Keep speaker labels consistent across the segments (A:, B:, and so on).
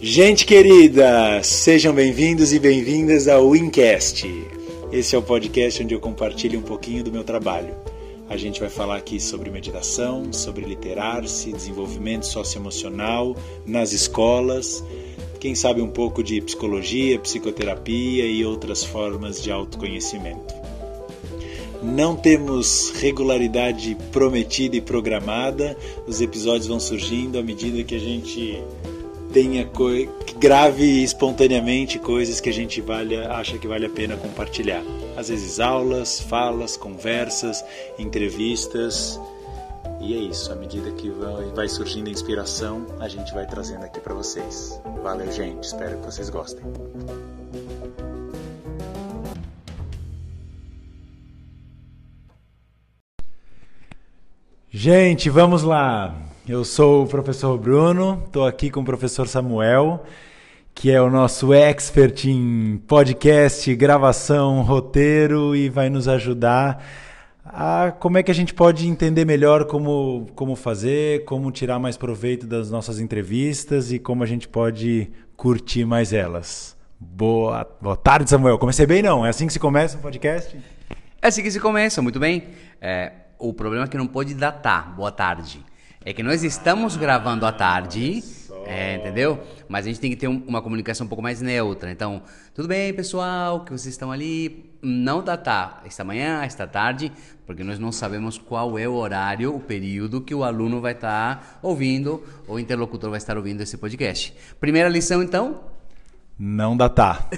A: Gente querida, sejam bem-vindos e bem-vindas ao Wincast. Esse é o podcast onde eu compartilho um pouquinho do meu trabalho. A gente vai falar aqui sobre meditação, sobre literar-se, desenvolvimento socioemocional nas escolas, quem sabe um pouco de psicologia, psicoterapia e outras formas de autoconhecimento. Não temos regularidade prometida e programada, os episódios vão surgindo à medida que a gente tenha que grave espontaneamente coisas que a gente acha que vale a pena compartilhar. Às vezes aulas, falas, conversas, entrevistas. E é isso, à medida que vai surgindo a inspiração, a gente vai trazendo aqui para vocês. Valeu, gente, espero que vocês gostem. Gente, vamos lá. Eu sou o professor Bruno, estou aqui com o professor Samuel, que é o nosso expert em podcast, gravação, roteiro e vai nos ajudar a como é que a gente pode entender melhor como, como fazer, como tirar mais proveito das nossas entrevistas e como a gente pode curtir mais elas. Boa, boa tarde, Samuel. Comecei bem, não? É assim que se começa um podcast?
B: É assim que se começa, muito bem. É, o problema é que não pode datar. Boa tarde. É que nós estamos gravando à tarde, é, entendeu? Mas a gente tem que ter um, uma comunicação um pouco mais neutra. Então, tudo bem, pessoal, que vocês estão ali. Não datar esta manhã, esta tarde, porque nós não sabemos qual é o horário, o período que o aluno vai estar tá ouvindo, ou o interlocutor vai estar ouvindo esse podcast. Primeira lição, então?
A: Não datar.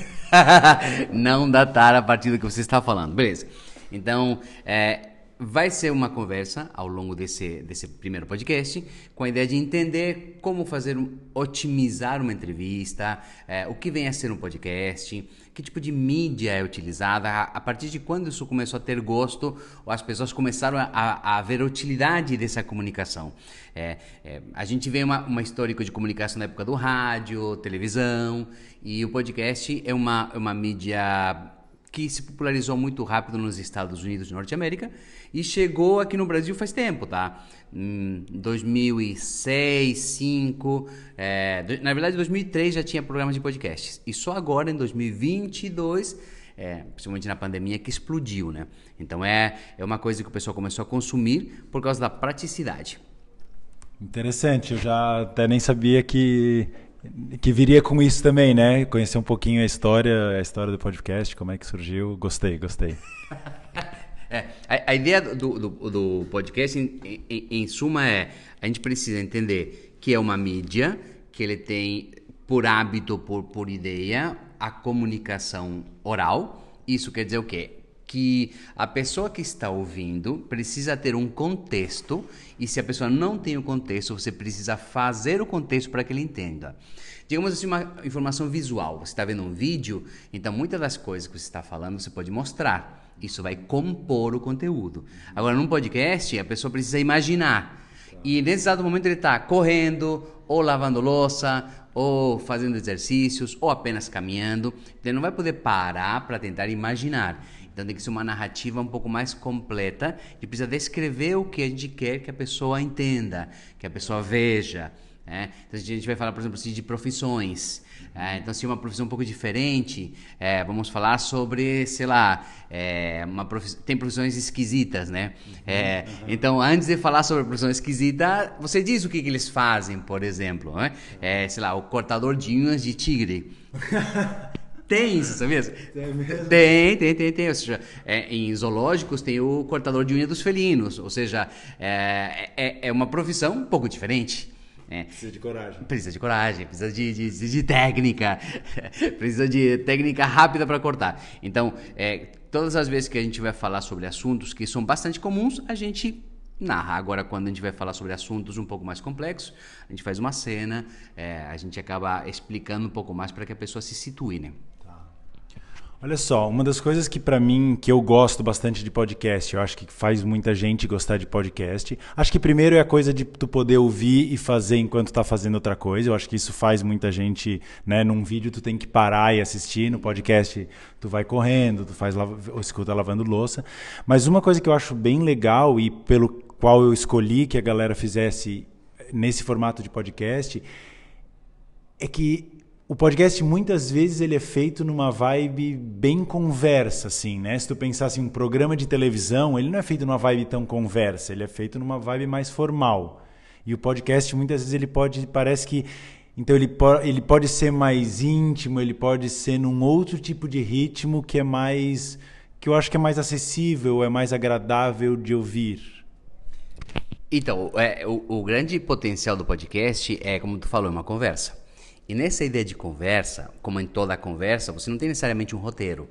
B: não datar a partir do que você está falando. Beleza. Então, é, vai ser uma conversa ao longo desse, desse primeiro podcast com a ideia de entender como fazer, otimizar uma entrevista, é, o que vem a ser um podcast, que tipo de mídia é utilizada, a, a partir de quando isso começou a ter gosto, ou as pessoas começaram a, a, ver a utilidade dessa comunicação. É, é, a gente vê uma, uma histórico de comunicação na época do rádio, televisão, e o podcast é uma, é uma mídia que se popularizou muito rápido nos Estados Unidos de Norte América e chegou aqui no Brasil faz tempo, tá? Em 2006, 2005, é, na verdade em 2003 já tinha programas de podcasts e só agora em 2022 é, principalmente na pandemia, que explodiu, né? Então é, é uma coisa que o pessoal começou a consumir por causa da praticidade.
A: Interessante, eu já até nem sabia que que viria com isso também, né? Conhecer um pouquinho a história, a história do podcast, como é que surgiu. Gostei, gostei.
B: é, a, a, ideia do, do, do podcast, em, em, em, suma, é a gente precisa entender que é uma mídia, que ele tem por hábito, por, por ideia, a comunicação oral. Isso quer dizer o quê? Que a pessoa que está ouvindo precisa ter um contexto e se a pessoa não tem o contexto, você precisa fazer o contexto para que ele entenda. Digamos assim, uma informação visual. Você está vendo um vídeo, então muitas das coisas que você está falando você pode mostrar. Isso vai compor o conteúdo. Agora, num podcast, a pessoa precisa imaginar. E nesse exato momento ele está correndo, ou lavando louça, ou fazendo exercícios, ou apenas caminhando. Ele não vai poder parar para tentar imaginar. Então tem que ser uma narrativa um pouco mais completa e precisa descrever o que a gente quer que a pessoa entenda, que a pessoa veja. É? Então a gente vai falar, por exemplo, assim, de profissões. É, então, se é uma profissão um pouco diferente, é, vamos falar sobre, sei lá, é, uma tem profissões esquisitas, né? É, uhum, Então, antes de falar sobre profissão esquisita, você diz o que, que eles fazem, por exemplo. Né? É, sei lá, o cortador de unhas de tigre. Tem isso, sabia? Tem mesmo? Tem, tem, tem, tem. Ou seja, é, em zoológicos tem o cortador de unha dos felinos. Ou seja, é, é, é uma profissão um pouco diferente.
A: É. Precisa de coragem.
B: Precisa de coragem, precisa de, de, de técnica, precisa de técnica rápida para cortar. Então, é, todas as vezes que a gente vai falar sobre assuntos que são bastante comuns, a gente narra. Agora, quando a gente vai falar sobre assuntos um pouco mais complexos, a gente faz uma cena, é, a gente acaba explicando um pouco mais para que a pessoa se situe, né?
A: Olha só, uma das coisas que para mim, que eu gosto bastante de podcast, eu acho que faz muita gente gostar de podcast. Acho que primeiro é a coisa de tu poder ouvir e fazer enquanto tá fazendo outra coisa. Eu acho que isso faz muita gente, né, num vídeo tu tem que parar e assistir, no podcast tu vai correndo, tu faz ou escuta lavando louça. Mas uma coisa que eu acho bem legal e pelo qual eu escolhi que a galera fizesse nesse formato de podcast é que o podcast muitas vezes ele é feito numa vibe bem conversa, assim, né? Se tu pensasse em um programa de televisão, ele não é feito numa vibe tão conversa, ele é feito numa vibe mais formal. E o podcast muitas vezes ele pode, parece que então ele, ele pode ser mais íntimo, ele pode ser num outro tipo de ritmo que é mais que eu acho que é mais acessível, é mais agradável de ouvir.
B: Então, é, o, o grande potencial do podcast é, como tu falou, é uma conversa. E nessa ideia de conversa, como em toda conversa, você não tem necessariamente um roteiro.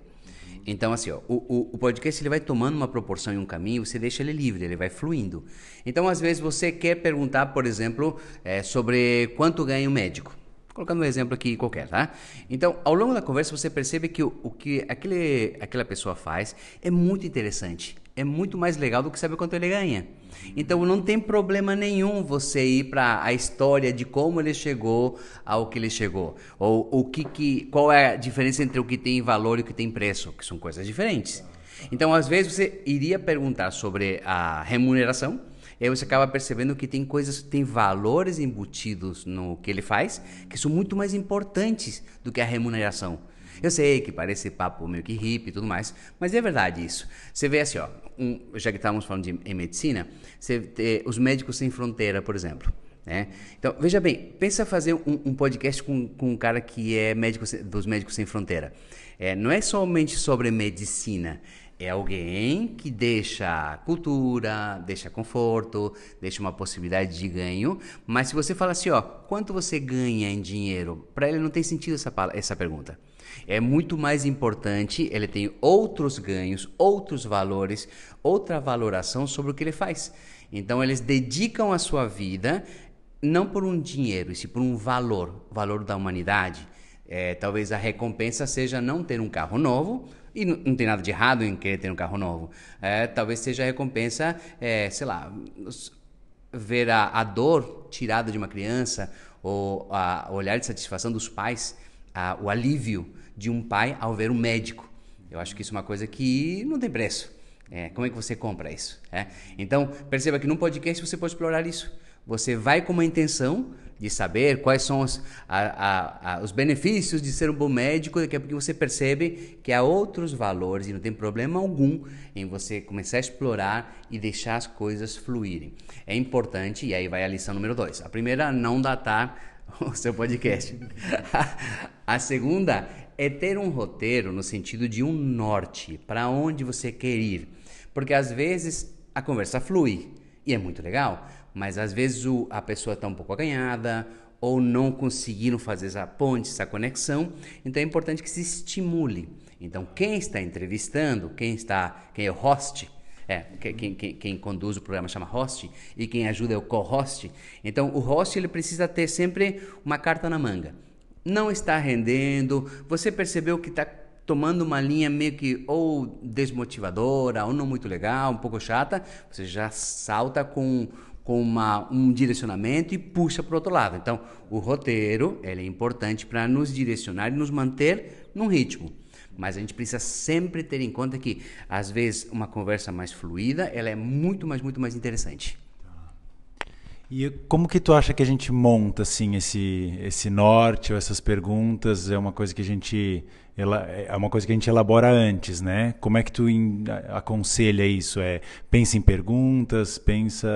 B: Então, assim, ó, o, o, podcast ele vai tomando uma proporção e um caminho, você deixa ele livre, ele vai fluindo. Então, às vezes, você quer perguntar, por exemplo, é, sobre quanto ganha um médico. Colocando um exemplo aqui qualquer, tá? Então, ao longo da conversa, você percebe que o, o que aquele, aquela pessoa faz é muito interessante. É muito mais legal do que saber quanto ele ganha. Então, não tem problema nenhum você ir para a história de como ele chegou ao que ele chegou. Ou o que, que, qual é a diferença entre o que tem valor e o que tem preço, que são coisas diferentes. Então, às vezes, você iria perguntar sobre a remuneração e aí você acaba percebendo que tem coisas, tem valores embutidos no que ele faz que são muito mais importantes do que a remuneração. Eu sei que parece papo meio que hippie e tudo mais, mas é verdade isso. Você vê assim, ó, um, já que estávamos falando de, em medicina, você os médicos sem fronteira, por exemplo. Né? Então, veja bem, pensa fazer um, um, podcast com, com um cara que é médico dos Médicos Sem Fronteira. É, não é somente sobre medicina, é alguém que deixa cultura, deixa conforto, deixa uma possibilidade de ganho. Mas se você fala assim, ó, quanto você ganha em dinheiro? Para ele não tem sentido essa, essa pergunta. É muito mais importante, ele tem outros ganhos, outros valores, outra valoração sobre o que ele faz. Então eles dedicam a sua vida não por um dinheiro, e sim por um valor, valor da humanidade. É, talvez a recompensa seja não ter um carro novo, e não, tem nada de errado em querer ter um carro novo. É, talvez seja a recompensa, é, sei lá, ver a, a, dor tirada de uma criança, ou o olhar de satisfação dos pais, a, o alívio de um pai ao ver um médico. Eu acho que isso é uma coisa que não tem preço. É, como é que você compra isso? É? Então, perceba que num podcast você pode explorar isso. Você vai com uma intenção de saber quais são os, a, a, a, os benefícios de ser um bom médico, daqui a pouco você percebe que há outros valores e não tem problema algum em você começar a explorar e deixar as coisas fluírem. É importante, e aí vai a lição número dois. A primeira, não datar o seu podcast. a segunda é ter um roteiro no sentido de um norte, para onde você quer ir. Porque às vezes a conversa flui e é muito legal, mas às vezes o, a pessoa está um pouco aganhada ou não conseguiram fazer essa ponte, essa conexão. Então é importante que se estimule. Então quem está entrevistando, quem está, quem é o host, é, quem, quem, quem, conduz o programa chama host e quem ajuda é o co-host. Então o host ele precisa ter sempre uma carta na manga. Não está rendendo, você percebeu que está tomando uma linha meio que ou desmotivadora ou não muito legal, um pouco chata, você já salta com com uma, um direcionamento e puxa para o outro lado. Então, o roteiro ele é importante para nos direcionar e nos manter num ritmo. Mas a gente precisa sempre ter em conta que, às vezes, uma conversa mais fluida, ela é muito mais, muito mais interessante.
A: E como que tu acha que a gente monta assim esse esse norte ou essas perguntas? É uma coisa que a gente é uma coisa que a gente elabora antes, né? Como é que tu aconselha isso? É pensa em perguntas, pensa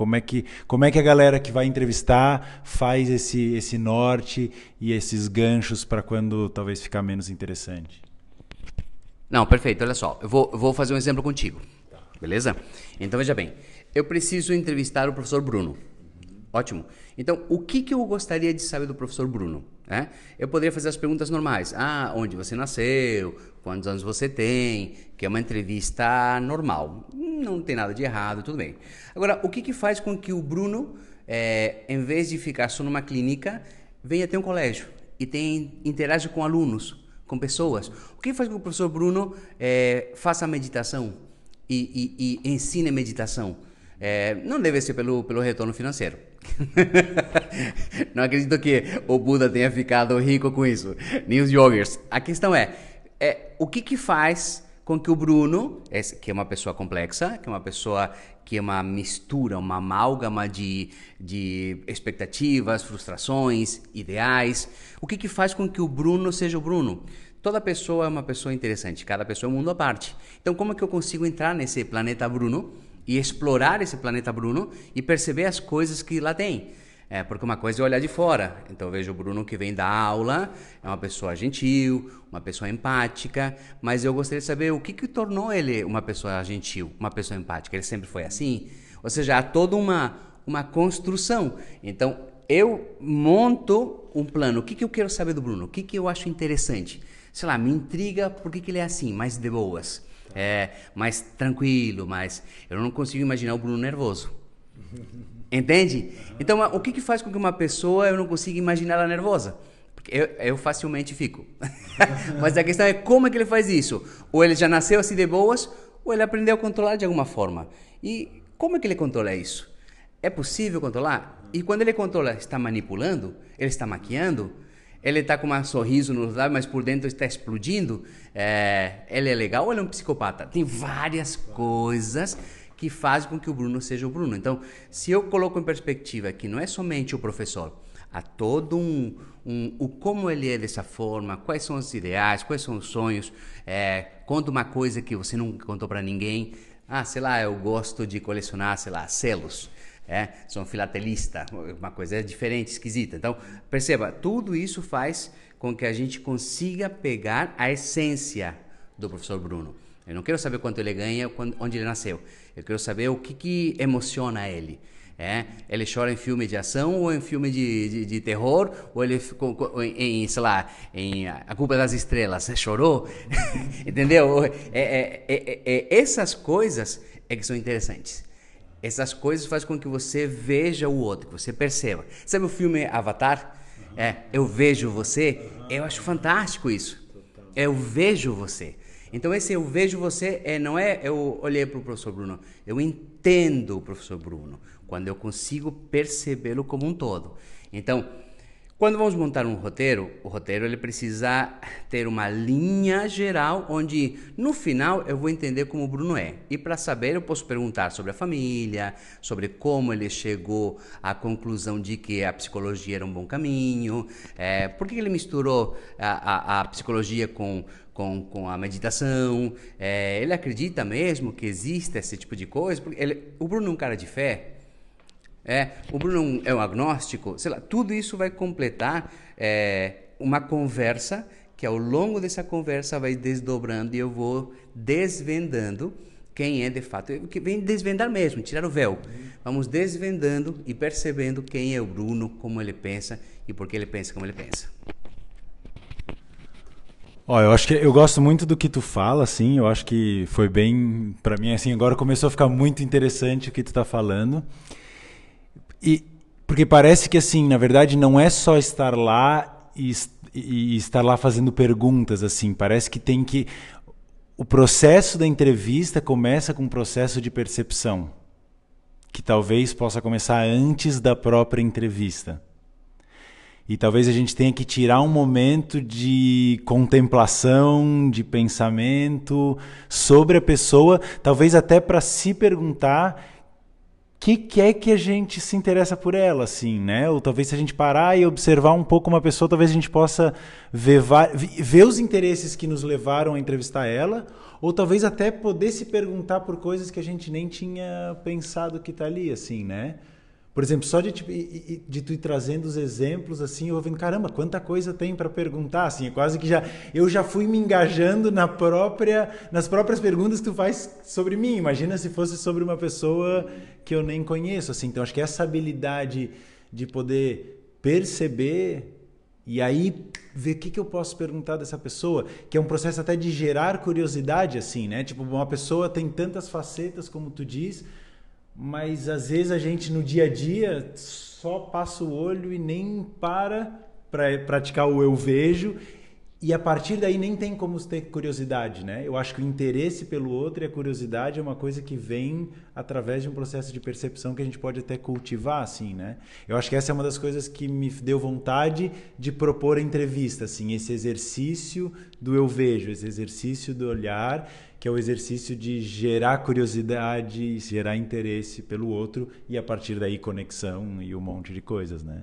A: como é que, como é que a galera que vai entrevistar faz esse, esse norte e esses ganchos para quando talvez ficar menos interessante?
B: Não, perfeito. Olha só, eu vou, eu vou fazer um exemplo contigo. Beleza? Então veja bem, eu preciso entrevistar o professor Bruno. Ótimo. Então, o que, que eu gostaria de saber do professor Bruno? É? Eu poderia fazer as perguntas normais. Ah, onde você nasceu? Quantos anos você tem? Que é uma entrevista normal. Não tem nada de errado, tudo bem. Agora, o que, que faz com que o Bruno, é, em vez de ficar só numa clínica, venha ter um colégio e tem, interage com alunos, com pessoas? O que faz com que o professor Bruno é, faça meditação e, e, e ensine meditação? É, não deve ser pelo, pelo retorno financeiro. não acredito que o Buda tenha ficado rico com isso, nem os yogis. A questão é, é o que, que faz com que o Bruno, que é uma pessoa complexa, que é uma pessoa que é uma mistura, uma amálgama de, de expectativas, frustrações, ideais, o que, que faz com que o Bruno seja o Bruno? Toda pessoa é uma pessoa interessante, cada pessoa é um mundo à parte. Então, como é que eu consigo entrar nesse planeta Bruno e explorar esse planeta Bruno e perceber as coisas que lá tem? É, porque uma coisa é olhar de fora. Então eu vejo o Bruno que vem da aula, é uma pessoa gentil, uma pessoa empática, mas eu gostaria de saber o que, que tornou ele uma pessoa gentil, uma pessoa empática. Ele sempre foi assim? Ou seja, há toda uma, uma construção. Então eu monto um plano. O que, que eu quero saber do Bruno? O que, que eu acho interessante? Sei lá, me intriga por que, que ele é assim, mais de boas. É, mais tranquilo, mais. Eu não consigo imaginar o Bruno nervoso. Entende? Então, o que, que faz com que uma pessoa eu não consiga imaginar ela nervosa? Porque eu, eu facilmente fico. Mas a questão é como é que ele faz isso? Ou ele já nasceu assim de boas, ou ele aprendeu a controlar de alguma forma. E como é que ele controla isso? É possível controlar? E quando ele controla, está manipulando? Ele está maquiando? Ele está com um sorriso nos lábios, mas por dentro está explodindo? É, ele é legal ou ele é um psicopata? Tem várias coisas que faz com que o Bruno seja o Bruno. Então, se eu coloco em perspectiva que não é somente o professor, há todo um, um, o como ele é dessa forma, quais são os ideais, quais são os sonhos, é, conta uma coisa que você nunca contou para ninguém. Ah, sei lá, eu gosto de colecionar, sei lá, selos. É, sou um filatelista, uma coisa diferente, esquisita. Então, perceba, tudo isso faz com que a gente consiga pegar a essência do professor Bruno. Eu não quero saber quanto ele ganha, onde ele nasceu. Eu quero saber o que, que emociona ele. É, ele chora em filme de ação ou em filme de, de, de terror? Ou ele ficou em, sei lá em a culpa das estrelas chorou? Entendeu? É, é, é, é, essas coisas é que são interessantes. Essas coisas fazem com que você veja o outro que você perceba. Sabe o filme Avatar? É eu vejo você? Eu acho fantástico isso. Eu vejo você então esse eu vejo você é, não é eu olhei para o professor Bruno, eu entendo o professor Bruno quando eu consigo percebê-lo como um todo. Então, quando vamos montar um roteiro, o roteiro ele precisa ter uma linha geral onde no final eu vou entender como o Bruno é. E para saber eu posso perguntar sobre a família, sobre como ele chegou à conclusão de que a psicologia era um bom caminho, é, por que ele misturou a, a, a psicologia com com, com a meditação. É, ele acredita mesmo que existe esse tipo de coisa. Porque ele, o Bruno é um cara de fé. É, o Bruno é um agnóstico. Sei lá, tudo isso vai completar é, uma conversa que ao longo dessa conversa vai desdobrando e eu vou desvendando quem é de fato. Que vem desvendar mesmo, tirar o véu. Vamos desvendando e percebendo quem é o Bruno, como ele pensa e por que ele pensa como ele pensa.
A: Ó, eu acho que eu gosto muito do que tu fala, assim. Eu acho que foi bem, para mim, assim. Agora começou a ficar muito interessante o que tu tá falando. E porque parece que assim, na verdade, não é só estar lá e, e estar lá fazendo perguntas, assim. Parece que tem que o processo da entrevista começa com um processo de percepção, que talvez possa começar antes da própria entrevista. E talvez a gente tenha que tirar um momento de contemplação, de pensamento sobre a pessoa, talvez até para se perguntar o que, que é que a gente se interessa por ela, assim, né? Ou talvez se a gente parar e observar um pouco uma pessoa, talvez a gente possa ver, ver os interesses que nos levaram a entrevistar ela, ou talvez até poder se perguntar por coisas que a gente nem tinha pensado que tá ali, assim, né? Por exemplo, só de, de tu ir trazendo os exemplos assim, eu vendo, caramba, quanta coisa tem para perguntar, assim, é quase que já eu já fui me engajando na própria nas próprias perguntas que tu faz sobre mim. Imagina se fosse sobre uma pessoa que eu nem conheço, assim. Então acho que essa habilidade de poder perceber e aí ver o que, que eu posso perguntar dessa pessoa, que é um processo até de gerar curiosidade, assim, né? Tipo, uma pessoa tem tantas facetas, como tu diz, mas às vezes a gente no dia a dia só passa o olho e nem para para praticar o eu vejo E a partir daí nem tem como ter curiosidade, né? Eu acho que o interesse pelo outro e a curiosidade é uma coisa que vem através de um processo de percepção que a gente pode até cultivar, assim, né? Eu acho que essa é uma das coisas que me deu vontade de propor a entrevista, assim, esse exercício do eu vejo, esse exercício do olhar, que é o exercício de gerar curiosidade, gerar interesse pelo outro e a partir daí conexão e um monte de coisas, né?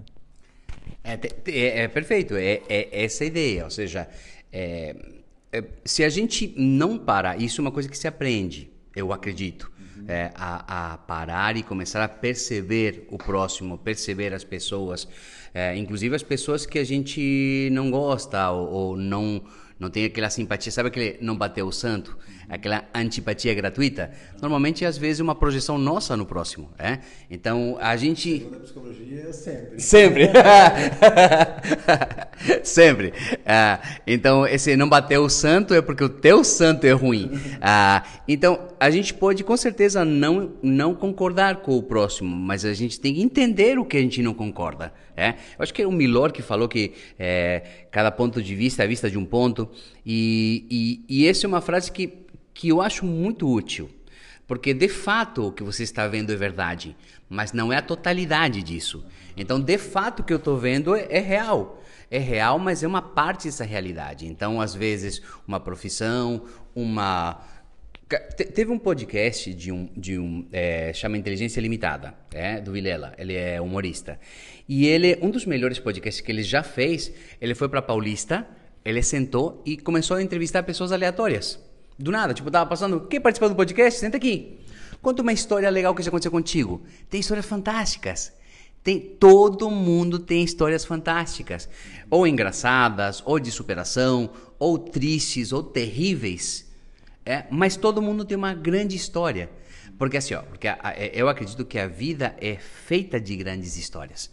B: É, é, é perfeito, é, é, essa a ideia. Ou seja, é, é, se a gente não parar, isso é uma coisa que se aprende, eu acredito, uhum. É, a, a, parar e começar a perceber o próximo, perceber as pessoas, é, inclusive as pessoas que a gente não gosta ou, ou não não tem aquela simpatia, sabe aquele não bateu o santo? Aquela antipatia gratuita? Normalmente, às vezes, uma projeção nossa no próximo, é? Então, a gente...
A: Segundo a psicologia, sempre.
B: Sempre. sempre. Ah, então, esse não bateu o santo é porque o teu santo é ruim. Ah, então, a gente pode, com certeza, não, não concordar com o próximo, mas a gente tem que entender o que a gente não concorda. É? Eu acho que é o Milor que falou que é, cada ponto de vista é vista de um ponto. E, e, e essa é uma frase que, que eu acho muito útil. Porque de fato o que você está vendo é verdade, mas não é a totalidade disso. Então, de fato, o que eu estou vendo é, é, real. É real, mas é uma parte dessa realidade. Então, às vezes, uma profissão, uma Teve um podcast de um, de um é, chama Inteligência Limitada, é, do Vilela. Ele é humorista. E ele, um dos melhores podcasts que ele já fez, ele foi para Paulista, ele sentou e começou a entrevistar pessoas aleatórias. Do nada, tipo, tava passando, quem participou do podcast? Senta aqui. Conta uma história legal que já aconteceu contigo. Tem histórias fantásticas. Tem, todo mundo tem histórias fantásticas, ou engraçadas, ou de superação, ou tristes, ou terríveis. É, mas todo mundo tem uma grande história. Porque assim, ó, porque a, a, é, eu acredito que a vida é feita de grandes histórias.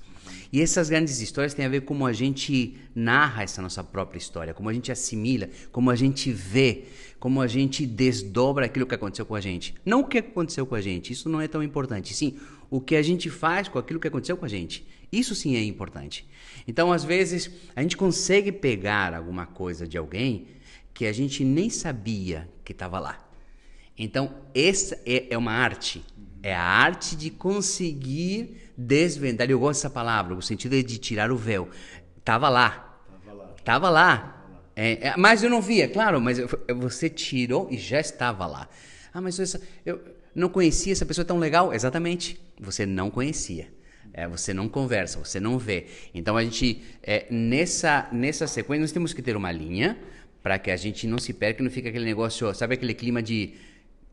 B: E essas grandes histórias têm a ver como a gente narra essa nossa própria história, como a gente assimila, como a gente vê, como a gente desdobra aquilo que aconteceu com a gente. Não o que aconteceu com a gente, isso não é tão importante. Sim, o que a gente faz com aquilo que aconteceu com a gente. Isso sim é importante. Então, às vezes, a gente consegue pegar alguma coisa de alguém que a gente nem sabia que estava lá. Então, essa é, é, uma arte. É a arte de conseguir desvendar. Eu gosto dessa palavra, o sentido é de tirar o véu. Estava lá. Estava lá. Tava lá. É, é, mas eu não via, claro, mas você tirou e já estava lá. Ah, mas essa, eu não conhecia essa pessoa tão legal. Exatamente. Você não conhecia. É, você não conversa, você não vê. Então a gente, é, nessa, nessa sequência, nós temos que ter uma linha para que a gente não se perca e não fique aquele negócio, sabe aquele clima de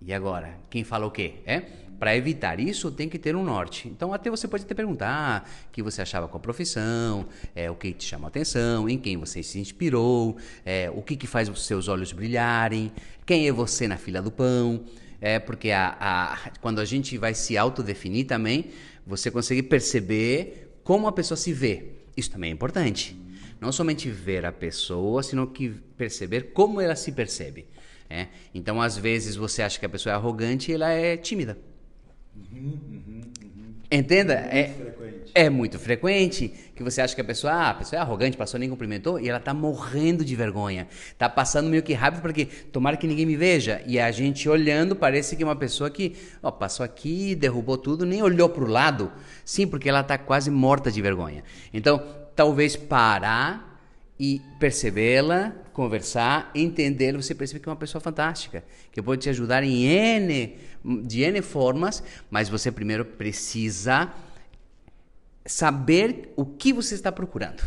B: e agora, quem fala o quê? É? Para evitar isso, tem que ter um norte. Então, até você pode até perguntar ah, o que você achava com a profissão, é, o que te chamou a atenção, em quem você se inspirou, é, o que, que faz os seus olhos brilharem, quem é você na fila do pão. É, porque a, a, quando a gente vai se autodefinir também, você consegue perceber como a pessoa se vê. Isso também é importante. Não somente ver a pessoa, sino que perceber como ela se percebe. É? Então, às vezes, você acha que a pessoa é arrogante e ela é tímida. Uhum, uhum, uhum. Entenda? É, frequente. é muito frequente que você acha que a pessoa, ah, a pessoa é arrogante, passou nem cumprimentou e ela tá morrendo de vergonha. Tá passando meio que rápido porque tomara que ninguém me veja. E a gente olhando parece que é uma pessoa que ó, passou aqui, derrubou tudo, nem olhou para o lado. Sim, porque ela tá quase morta de vergonha. Então, talvez parar e percebê-la, conversar, entender, você percebe que é uma pessoa fantástica, que pode te ajudar em N, de N formas, mas você primeiro precisa saber o que você está procurando.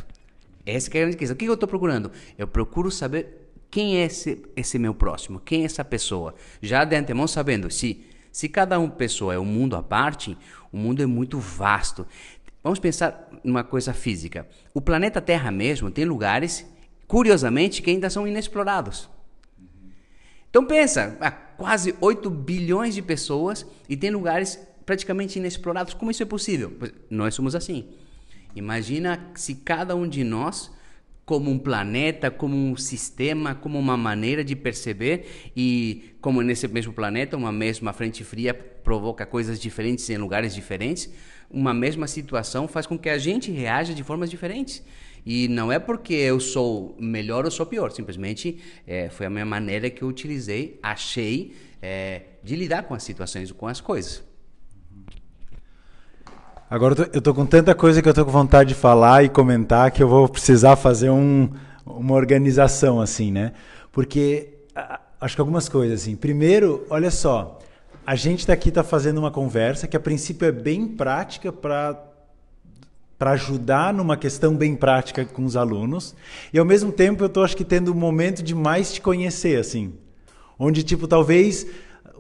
B: Essa é a grande questão. O que eu estou procurando? Eu procuro saber quem é esse, esse meu próximo, quem é essa pessoa. Já de antemão sabendo, se, se cada uma pessoa é um mundo à parte, o mundo é muito vasto. Vamos pensar numa coisa física. O planeta Terra mesmo tem lugares, curiosamente, que ainda são inexplorados. Então pensa, há quase 8 bilhões de pessoas e tem lugares praticamente inexplorados. Como isso é possível? Nós somos assim. Imagina se cada um de nós, como um planeta, como um sistema, como uma maneira de perceber e como nesse mesmo planeta, uma mesma frente fria provoca coisas diferentes em lugares diferentes, uma mesma situação faz com que a gente reaja de formas diferentes. E não é porque eu sou melhor ou sou pior, simplesmente é, foi a minha maneira que eu utilizei, achei, é, de lidar com as situações, com as coisas.
A: Agora eu tô, com tanta coisa que eu tô com vontade de falar e comentar que eu vou precisar fazer um, uma organização assim, né? Porque acho que algumas coisas assim. Primeiro, olha só, a gente está aqui tá fazendo uma conversa que a princípio é bem prática para para ajudar numa questão bem prática com os alunos e ao mesmo tempo eu estou acho que tendo um momento de mais te conhecer assim, onde tipo talvez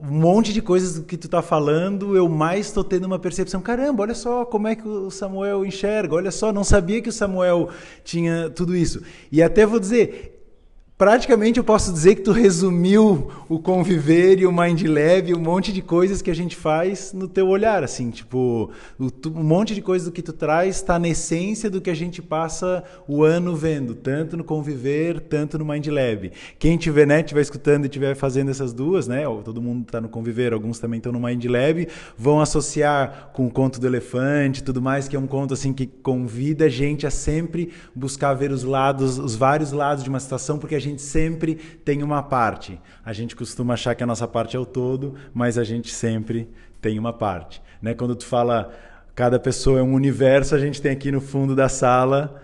A: um monte de coisas que tu tá falando, eu mais estou tendo uma percepção, caramba, olha só como é que o Samuel enxerga, olha só, não sabia que o Samuel tinha tudo isso. E até vou dizer, praticamente eu posso dizer que tu resumiu o conviver e o mind lab, um monte de coisas que a gente faz no teu olhar, assim, tipo, um monte de coisas do que tu traz está na essência do que a gente passa o ano vendo, tanto no conviver, tanto no mind lab. Quem tiver, né, tiver escutando e tiver fazendo essas duas, né, todo mundo está no conviver, alguns também estão no mind lab, vão associar com o conto do elefante, tudo mais, que é um conto assim que convida a gente a sempre buscar ver os lados, os vários lados de uma situação, porque a gente sempre tem uma parte. A gente costuma achar que a nossa parte é o todo, mas a gente sempre tem uma parte. Né? Quando tu fala cada pessoa é um universo, a gente tem aqui no fundo da sala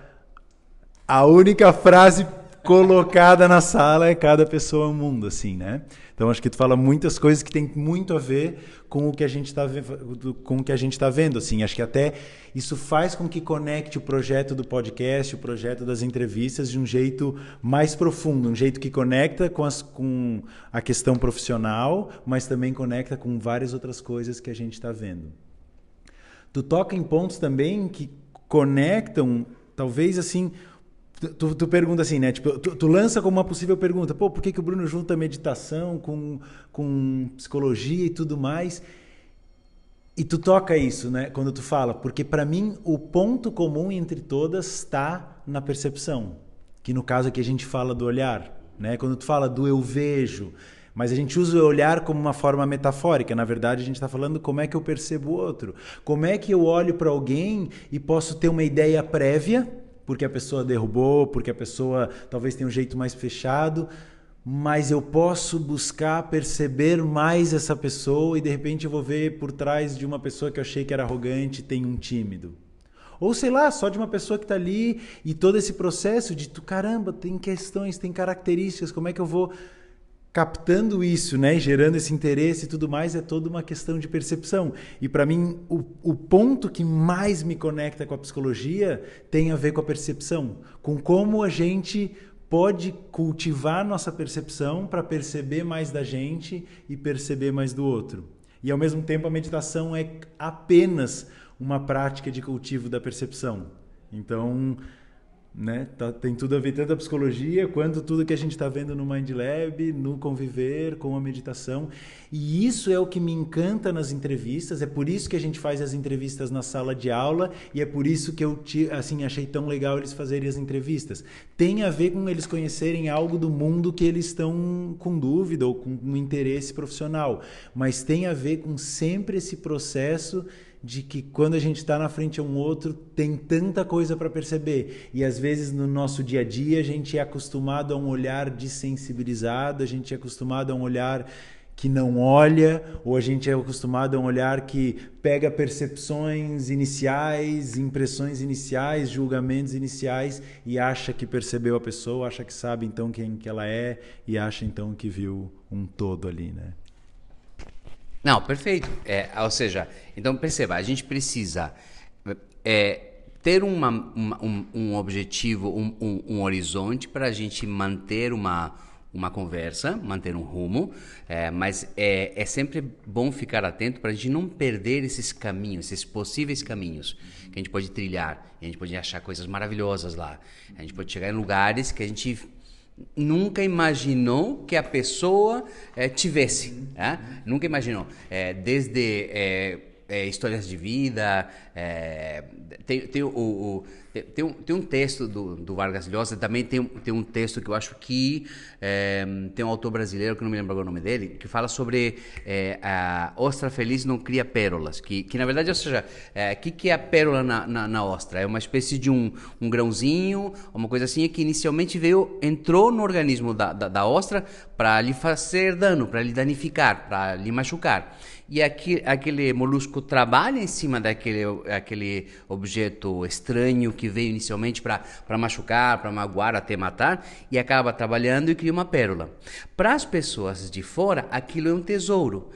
A: a única frase colocada na sala é cada pessoa um mundo, assim, né? Então acho que tu fala muitas coisas que tem muito a ver com o que a gente está com o que a gente está vendo, assim. Acho que até isso faz com que conecte o projeto do podcast, o projeto das entrevistas de um jeito mais profundo, um jeito que conecta com, as, com a questão profissional, mas também conecta com várias outras coisas que a gente está vendo. Tu toca em pontos também que conectam, talvez assim, Tu, tu, pergunta assim, né? Tipo, tu, tu, lança como uma possível pergunta, pô, por que, que o Bruno junta meditação com, com psicologia e tudo mais? E tu toca isso, né? Quando tu fala, porque para mim o ponto comum entre todas está na percepção, que no caso aqui a gente fala do olhar, né? Quando tu fala do eu vejo, mas a gente usa o olhar como uma forma metafórica. Na verdade, a gente está falando como é que eu percebo o outro, como é que eu olho para alguém e posso ter uma ideia prévia porque a pessoa derrubou, porque a pessoa talvez tenha um jeito mais fechado, mas eu posso buscar perceber mais essa pessoa e de repente eu vou ver por trás de uma pessoa que eu achei que era arrogante tem um tímido. Ou sei lá, só de uma pessoa que está ali e todo esse processo de tu, caramba, tem questões, tem características, como é que eu vou captando isso, né, gerando esse interesse e tudo mais, é toda uma questão de percepção. E para mim, o, o ponto que mais me conecta com a psicologia tem a ver com a percepção, com como a gente pode cultivar nossa percepção para perceber mais da gente e perceber mais do outro. E ao mesmo tempo, a meditação é apenas uma prática de cultivo da percepção. Então, né? Tá, tem tudo a ver tanto a psicologia quanto tudo que a gente está vendo no Mind Lab, no conviver com a meditação. E isso é o que me encanta nas entrevistas, é por isso que a gente faz as entrevistas na sala de aula e é por isso que eu assim, achei tão legal eles fazerem as entrevistas. Tem a ver com eles conhecerem algo do mundo que eles estão com dúvida ou com um interesse profissional, mas tem a ver com sempre esse processo de que quando a gente está na frente a um outro, tem tanta coisa para perceber. E às vezes no nosso dia a dia a gente é acostumado a um olhar desensibilizado, a gente é acostumado a um olhar que não olha, ou a gente é acostumado a um olhar que pega percepções iniciais, impressões iniciais, julgamentos iniciais e acha que percebeu a pessoa, acha que sabe então quem que ela é e acha então que viu um todo ali, né?
B: Não, perfeito. É, ou seja, então perceba, a gente precisa é, ter uma, uma, um, um, objetivo, um, um, um horizonte para a gente manter uma, uma conversa, manter um rumo, é, mas é, é sempre bom ficar atento para a gente não perder esses caminhos, esses possíveis caminhos que a gente pode trilhar. A gente pode achar coisas maravilhosas lá. A gente pode chegar em lugares que a gente nunca imaginou que a pessoa é, tivesse. É? Nunca imaginou. É, desde histórias de vida, tem, tem o, o tem, tem um texto do, do Vargas Llosa, também tem, tem um texto que eu acho que é, tem um autor brasileiro, que não me lembro agora o nome dele, que fala sobre é, a ostra feliz não cria pérolas, que, que na verdade, ou seja, o é, que, que é a pérola na, na, na, ostra? É uma espécie de um, um grãozinho, uma coisa assim, que inicialmente veio, entrou no organismo da, da, da ostra para lhe fazer dano, para lhe danificar, para lhe machucar e aqui, aquele molusco trabalha em cima daquele aquele objeto estranho que veio inicialmente para machucar, para magoar, até matar, e acaba trabalhando e cria uma pérola. Para as pessoas de fora, aquilo é um tesouro.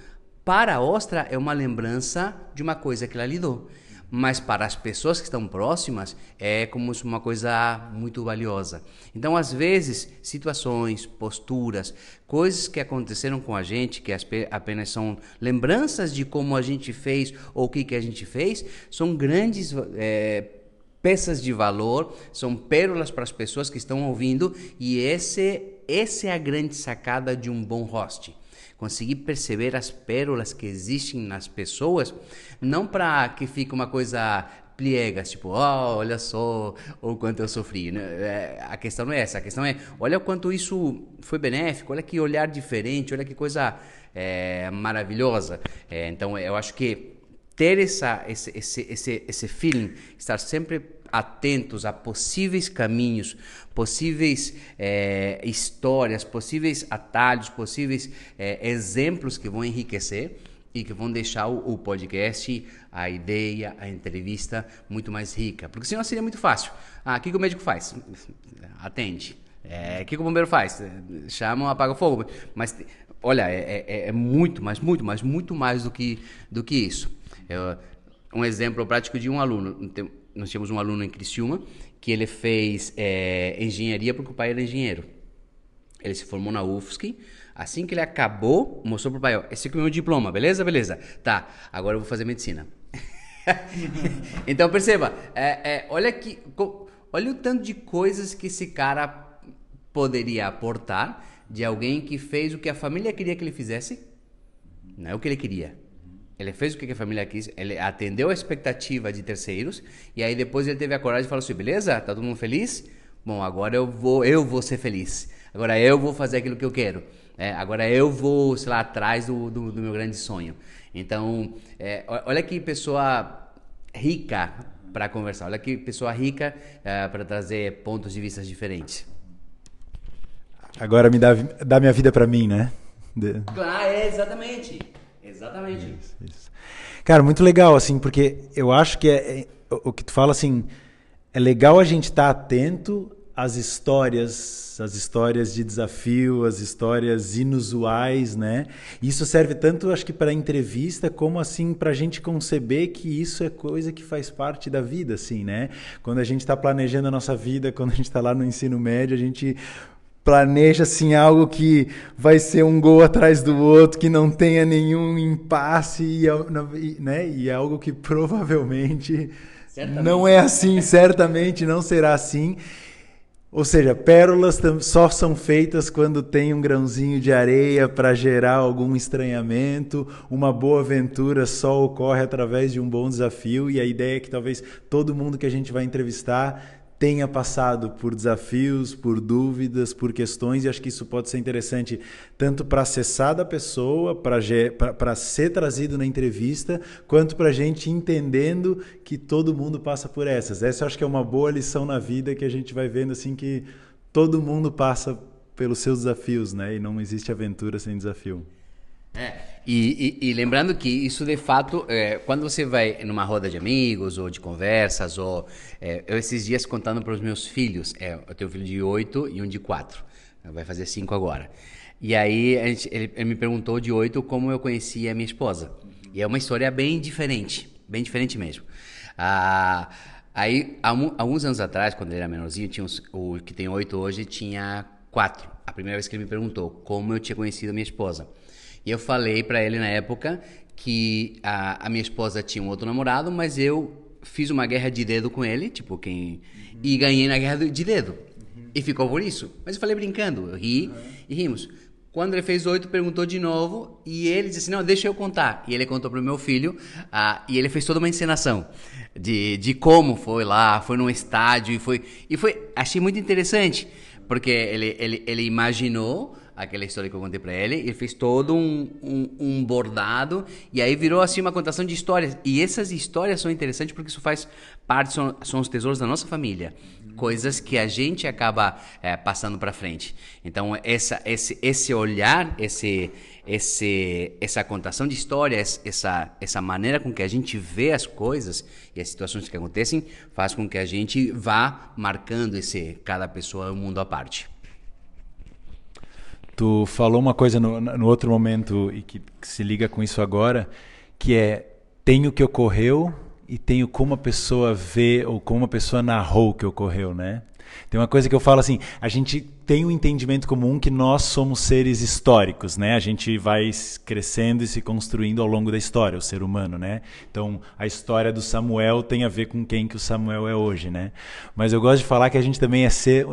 B: Para a ostra, é uma lembrança de uma coisa que ela lidou mas para as pessoas que estão próximas é como uma coisa muito valiosa. Então, às vezes, situações, posturas, coisas que aconteceram com a gente, que apenas são lembranças de como a gente fez ou o que, que a gente fez, são grandes. É, peças de valor, são pérolas para as pessoas que estão ouvindo e esse, essa é a grande sacada de um bom host conseguir perceber as pérolas que existem nas pessoas, não para que fique uma coisa pliegas, tipo, oh, olha só o quanto eu sofri. Né? É, a questão não é essa, a questão é, olha o quanto isso foi benéfico, olha que olhar diferente, olha que coisa é, maravilhosa. É, então, eu acho que ter essa, esse, esse, esse, esse feeling, estar sempre atentos a possíveis caminhos, possíveis é, histórias, possíveis atalhos, possíveis é, exemplos que vão enriquecer e que vão deixar o, o, podcast, a ideia, a entrevista muito mais rica. Porque senão seria muito fácil. Ah, o que, que o médico faz? Atende. É, o que, que o bombeiro faz? Chama, apaga fogo. Mas, olha, é, é, é muito, mas muito, mas muito mais do que, do que isso. Eu, um exemplo prático de um aluno nós tínhamos um aluno em Criciúma que ele fez é, engenharia porque o pai era engenheiro. Ele se formou na UFSC. Assim que ele acabou, mostrou pro pai, ó, esse aqui é o meu diploma, beleza? Beleza. Tá, agora eu vou fazer medicina. então perceba, é, é, olha que, olha o tanto de coisas que esse cara poderia aportar de alguém que fez o que a família queria que ele fizesse, não é o que ele queria. Ele fez o que a família quis, ele atendeu a expectativa de terceiros e aí depois ele teve a coragem e falou assim: beleza, tá todo mundo feliz? Bom, agora eu vou, eu vou ser feliz. Agora eu vou fazer aquilo que eu quero. É, agora eu vou, sei lá, atrás do, do, do meu grande sonho. Então, é, olha que pessoa rica para conversar. Olha que pessoa rica é, para trazer pontos de vista diferentes.
A: Agora me dá, dá minha vida para mim, né?
B: De... Ah, é, exatamente. Exatamente. Isso,
A: isso. Cara, muito legal, assim, porque eu acho que é, é o que tu fala, assim, é legal a gente estar tá atento às histórias, as histórias de desafio, as histórias inusuais, né? Isso serve tanto, acho que, para entrevista, como assim para a gente conceber que isso é coisa que faz parte da vida, assim, né? Quando a gente está planejando a nossa vida, quando a gente está lá no ensino médio, a gente planeja assim algo que vai ser um gol atrás do outro, que não tenha nenhum impasse e, é né? e é algo que provavelmente certamente. não é assim, certamente não será assim. Ou seja, pérolas só são feitas quando tem um grãozinho de areia para gerar algum estranhamento. Uma boa aventura só ocorre através de um bom desafio. E a ideia é que talvez todo mundo que a gente vai entrevistar tenha passado por desafios, por dúvidas, por questões, e acho que isso pode ser interessante tanto para acessar da pessoa, para ser trazido na entrevista, quanto para a gente entendendo que todo mundo passa por essas. Essa acho que é uma boa lição na vida que a gente vai vendo assim que todo mundo passa pelos seus desafios, né? E não existe aventura sem desafio.
B: É. E, e, e, lembrando que isso de fato, é, quando você vai numa roda de amigos ou de conversas, ou é, eu esses dias contando para os meus filhos, é, eu tenho um filho de 8 e um de 4, vai fazer 5 agora. E aí gente, ele, ele, me perguntou de 8 como eu conhecia a minha esposa. E é uma história bem diferente, bem diferente mesmo. Ah, aí, alguns anos atrás, quando ele era menorzinho, tinha uns, o que tem 8 hoje tinha 4. A primeira vez que ele me perguntou como eu tinha conhecido a minha esposa. E eu falei para ele na época que a, a, minha esposa tinha um outro namorado, mas eu fiz uma guerra de dedo com ele, tipo, quem. Uhum. E ganhei na guerra de dedo. Uhum. E ficou por isso. Mas eu falei brincando, eu ri uhum. e rimos. Quando ele fez oito, perguntou de novo e ele disse assim, não, deixa eu contar. E ele contou para o meu filho uh, e ele fez toda uma encenação de, de como foi lá, foi num estádio e foi... E foi, achei muito interessante, porque ele, ele, ele imaginou aquela história que eu contei para ele, ele fez todo um, um, um, bordado e aí virou assim uma contação de histórias. E essas histórias são interessantes porque isso faz parte, são, são os tesouros da nossa família, coisas que a gente acaba é, passando para frente. Então essa, esse, esse olhar, esse, esse, essa contação de histórias, essa, essa maneira com que a gente vê as coisas e as situações que acontecem, faz com que a gente vá marcando esse cada pessoa um mundo à parte.
A: Tu falou uma coisa no, no outro momento e que, que, se liga com isso agora, que é tem o que ocorreu e tem como a pessoa vê ou como a pessoa narrou o que ocorreu, né? Tem uma coisa que eu falo assim, a gente tem um entendimento comum que nós somos seres históricos, né? A gente vai crescendo e se construindo ao longo da história, o ser humano, né? Então, a história do Samuel tem a ver com quem que o Samuel é hoje, né? Mas eu gosto de falar que a gente também é ser,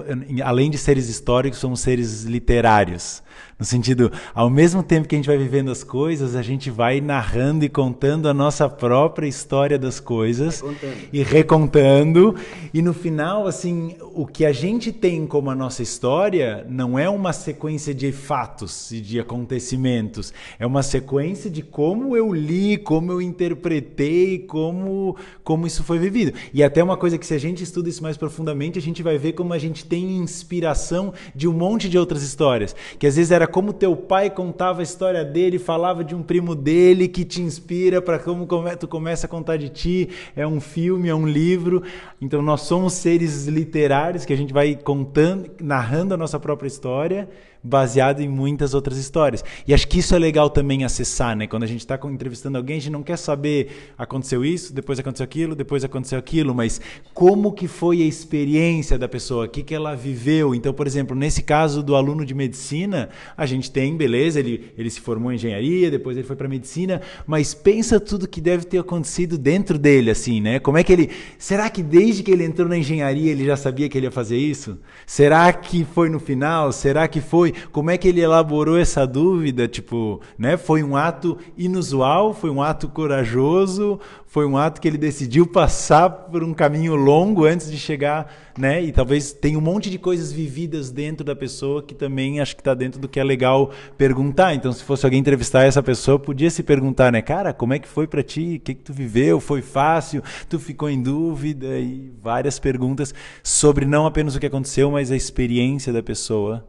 A: além de seres históricos, somos seres literários. No sentido, ao mesmo tempo que a gente vai vivendo as coisas, a gente vai narrando e contando a nossa própria história das coisas recontando. e recontando. E no final, assim, o que a gente tem como a nossa história não é uma sequência de fatos e de acontecimentos, é uma sequência de como eu li, como eu interpretei, como como isso foi vivido. E até uma coisa que se a gente estuda isso mais profundamente, a gente vai ver como a gente tem inspiração de um monte de outras histórias, que às vezes era como teu pai contava a história dele, falava de um primo dele que te inspira para como tu começa a contar de ti. É um filme, é um livro. Então nós somos seres literários que a gente vai contando, narrando a nossa própria história baseado em muitas outras histórias. E acho que isso é legal também acessar, né? Quando a gente está entrevistando alguém, a gente não quer saber aconteceu isso, depois aconteceu aquilo, depois aconteceu aquilo, mas como que foi a experiência da pessoa, o que, que ela viveu. Então, por exemplo, nesse caso do aluno de medicina, a gente tem, beleza, ele, ele se formou em engenharia, depois ele foi para medicina, mas pensa tudo que deve ter acontecido dentro dele, assim, né? Como é que ele. Será que desde que ele entrou na engenharia ele já sabia que ele ia fazer isso? Será que foi no final? Será que foi? Como é que ele elaborou essa dúvida? Tipo, né? Foi um ato inusual, foi um ato corajoso, foi um ato que ele decidiu passar por um caminho longo antes de chegar, né? E talvez tenha um monte de coisas vividas dentro da pessoa que também acho que está dentro do que é legal perguntar. Então, se fosse alguém entrevistar essa pessoa, podia se perguntar, né, cara, como é que foi para ti? O que, que tu viveu? Foi fácil? Tu ficou em dúvida? E várias perguntas sobre não apenas o que aconteceu, mas a experiência da pessoa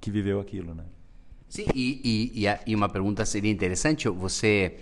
A: que viveu aquilo, né?
B: Sim, e, e, e uma pergunta seria interessante, você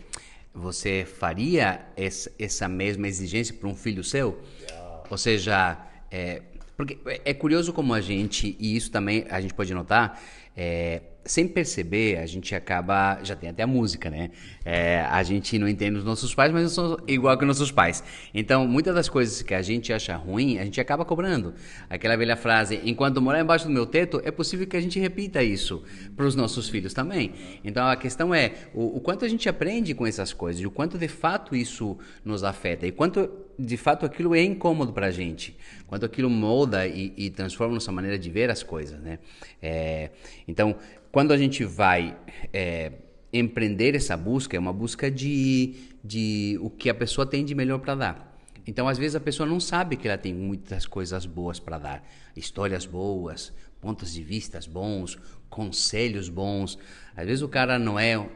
B: você faria essa, essa mesma exigência para um filho seu? Yeah. Ou seja, é, porque é curioso como a gente, e isso também a gente pode notar, é, sem perceber, a gente acaba. Já tem até a música, né? É, a gente não entende os nossos pais, mas não são igual que nossos pais. Então, muitas das coisas que a gente acha ruim, a gente acaba cobrando. Aquela velha frase: enquanto morar embaixo do meu teto, é possível que a gente repita isso para os nossos filhos também. Então, a questão é o, o quanto a gente aprende com essas coisas, o quanto de fato isso nos afeta, e quanto de fato aquilo é incômodo para a gente, quanto aquilo molda e, e, transforma nossa maneira de ver as coisas, né? É, então, quando a gente vai é, empreender essa busca, é uma busca de, de o que a pessoa tem de melhor para dar. Então, às vezes, a pessoa não sabe que ela tem muitas coisas boas para dar, histórias boas, pontos de vistas bons, conselhos bons. Às vezes, o cara não é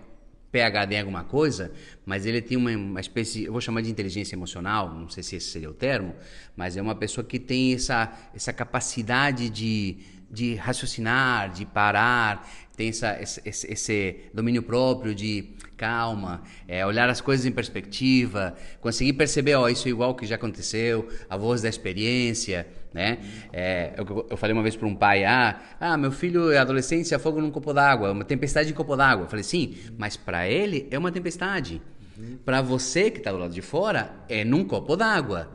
B: PhD em alguma coisa, mas ele tem uma, uma, espécie, eu vou chamar de inteligência emocional, não sei se esse seria o termo, mas é uma pessoa que tem essa, essa capacidade de, de raciocinar, de parar, tem essa, esse, esse domínio próprio de calma, é, olhar as coisas em perspectiva, conseguir perceber, ó, isso é igual que já aconteceu, a voz da experiência, né? É, eu, eu, falei uma vez para um pai, ah, ah, meu filho é adolescente, fogo num copo d'água, uma tempestade em copo d'água. Eu falei, sim, mas para ele é uma tempestade. Para você que está do lado de fora, é num copo d'água.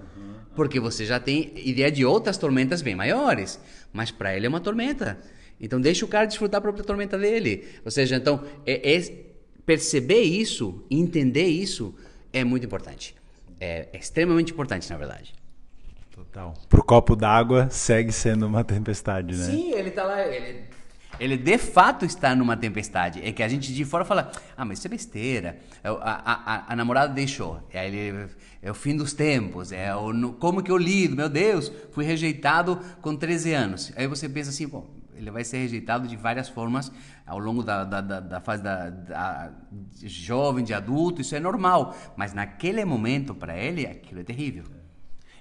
B: Porque você já tem ideia de outras tormentas bem maiores mas para ele é uma tormenta. Então deixa o cara desfrutar a própria tormenta dele. Ou seja, então é, é perceber isso, entender isso é muito importante. É, é extremamente importante, na verdade.
A: Total. Pro copo d'água segue sendo uma tempestade, né?
B: Sim, ele tá lá, ele Ele de fato está numa tempestade. É que a gente de fora fala, ah, mas isso é besteira. É a, a, a, a namorada deixou. É, ele, é o fim dos tempos. É o, como que eu lido? Meu Deus, fui rejeitado com 13 anos. Aí você pensa assim, bom, ele vai ser rejeitado de várias formas ao longo da, da, da, da fase da, da, jovem, de adulto, isso é normal. Mas naquele momento, para ele, aquilo é terrível.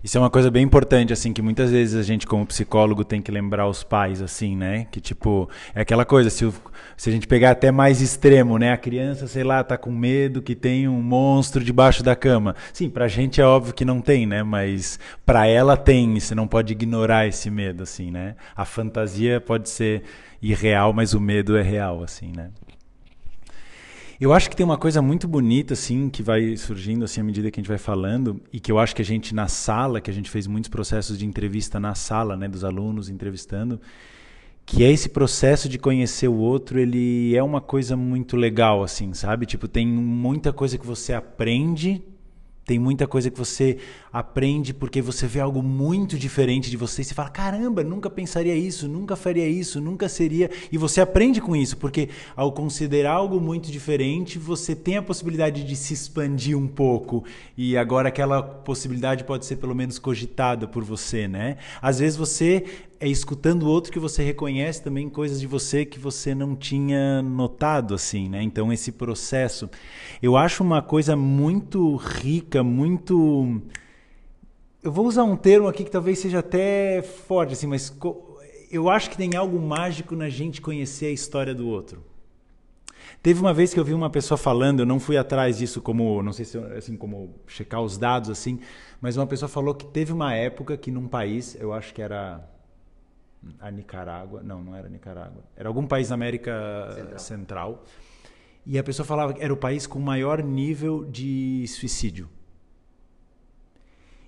A: Isso é uma coisa bem importante, assim, que muitas vezes a gente, como psicólogo, tem que lembrar os pais, assim, né? Que, tipo, é aquela coisa, se, o, se a gente pegar até mais extremo, né? A criança, sei lá, tá com medo que tem um monstro debaixo da cama. Sim, pra gente é óbvio que não tem, né? Mas pra ela tem, e você não pode ignorar esse medo, assim, né? A fantasia pode ser irreal, mas o medo é real, assim, né? Eu acho que tem uma coisa muito bonita, assim, que vai surgindo assim à medida que a gente vai falando, e que eu acho que a gente na sala, que a gente fez muitos processos de entrevista na sala, né, dos alunos entrevistando, que é esse processo de conhecer o outro, ele é uma coisa muito legal, assim, sabe? Tipo, tem muita coisa que você aprende tem muita coisa que você aprende porque você vê algo muito diferente de você e você fala: caramba, nunca pensaria isso, nunca faria isso, nunca seria. E você aprende com isso, porque ao considerar algo muito diferente, você tem a possibilidade de se expandir um pouco. E agora aquela possibilidade pode ser pelo menos cogitada por você, né? Às vezes você é escutando o outro que você reconhece também coisas de você que você não tinha notado assim, né? Então esse processo, eu acho uma coisa muito rica, muito eu vou usar um termo aqui que talvez seja até forte assim, mas eu acho que tem algo mágico na gente conhecer a história do outro. Teve uma vez que eu vi uma pessoa falando, eu não fui atrás disso como, não sei se assim como checar os dados assim, mas uma pessoa falou que teve uma época que num país, eu acho que era a Nicarágua, não, não era Nicarágua, era algum país da América Central. Central. E a pessoa falava que era o país com maior nível de suicídio.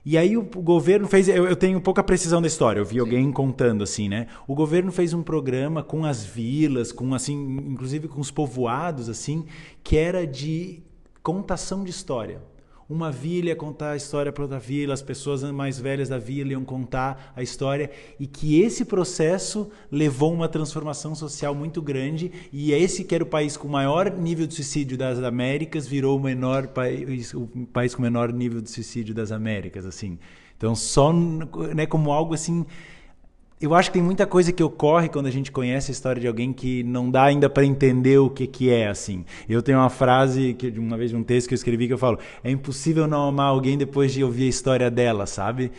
A: E aí o, governo fez, eu, eu, tenho pouca precisão da história, eu vi Sim. alguém contando assim, né? O governo fez um programa com as vilas, com assim, inclusive com os povoados assim, que era de contação de história uma vila ia contar a história para outra vila, as pessoas mais velhas da vila iam contar a história, e que esse processo levou uma transformação social muito grande, e esse que era o país com maior nível de suicídio das Américas virou o menor país, o país com menor nível de suicídio das Américas, assim. Então, só né, como algo assim eu acho que tem muita coisa que ocorre quando a gente conhece a história de alguém que não dá ainda para entender o que, que é assim. Eu tenho uma frase que uma vez de um texto que eu escrevi que eu falo: é impossível não amar alguém depois de ouvir a história dela, sabe?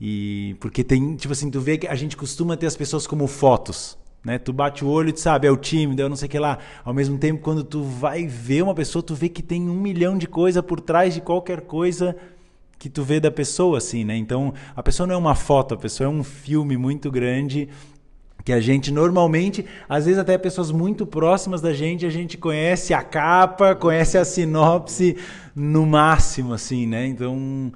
A: E porque tem, tipo assim, tu vê que a gente costuma ter as pessoas como fotos. Né? Tu bate o olho e tu sabe, é o tímido, é não sei o que lá. Ao mesmo tempo, quando tu vai ver uma pessoa, tu vê que tem um milhão de coisa por trás de qualquer coisa que tu vê da pessoa, assim, né? Então, a pessoa não é uma foto, a pessoa é um filme muito grande que a gente normalmente, às vezes até pessoas muito próximas da gente, a gente conhece a capa, conhece a sinopse no máximo, assim, né? Então,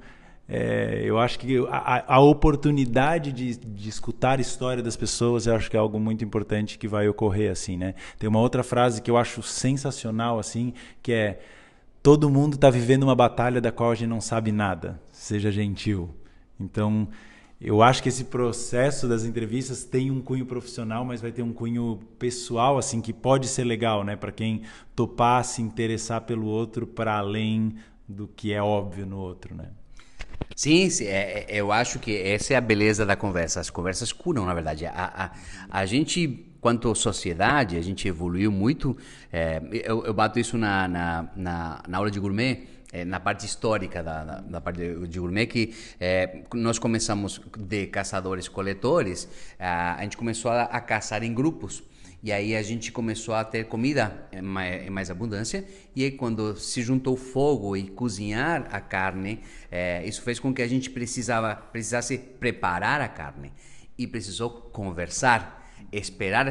A: é, eu acho que a, a oportunidade de, de, escutar a história das pessoas, eu acho que é algo muito importante que vai ocorrer, assim, né? Tem uma outra frase que eu acho sensacional, assim, que é todo mundo está vivendo uma batalha da qual a gente não sabe nada. Seja gentil. Então, eu acho que esse processo das entrevistas tem um cunho profissional, mas vai ter um cunho pessoal, assim, que pode ser legal, né? Para quem topar se interessar pelo outro para além do que é óbvio no outro, né?
B: Sim, sim é, é, eu acho que essa é a beleza da conversa. As conversas curam, na verdade. A, a, a gente quanto sociedade, a gente evoluiu muito. É, eu, eu, bato isso na, na, na, na aula de gourmet, é, na parte histórica da, da, da, parte de gourmet, que é, nós começamos de caçadores-coletores, a, a gente começou a, a, caçar em grupos. E aí a gente começou a ter comida em mais, abundância. E aí quando se juntou fogo e cozinhar a carne, é, isso fez com que a gente precisava, precisasse preparar a carne. E precisou conversar esperar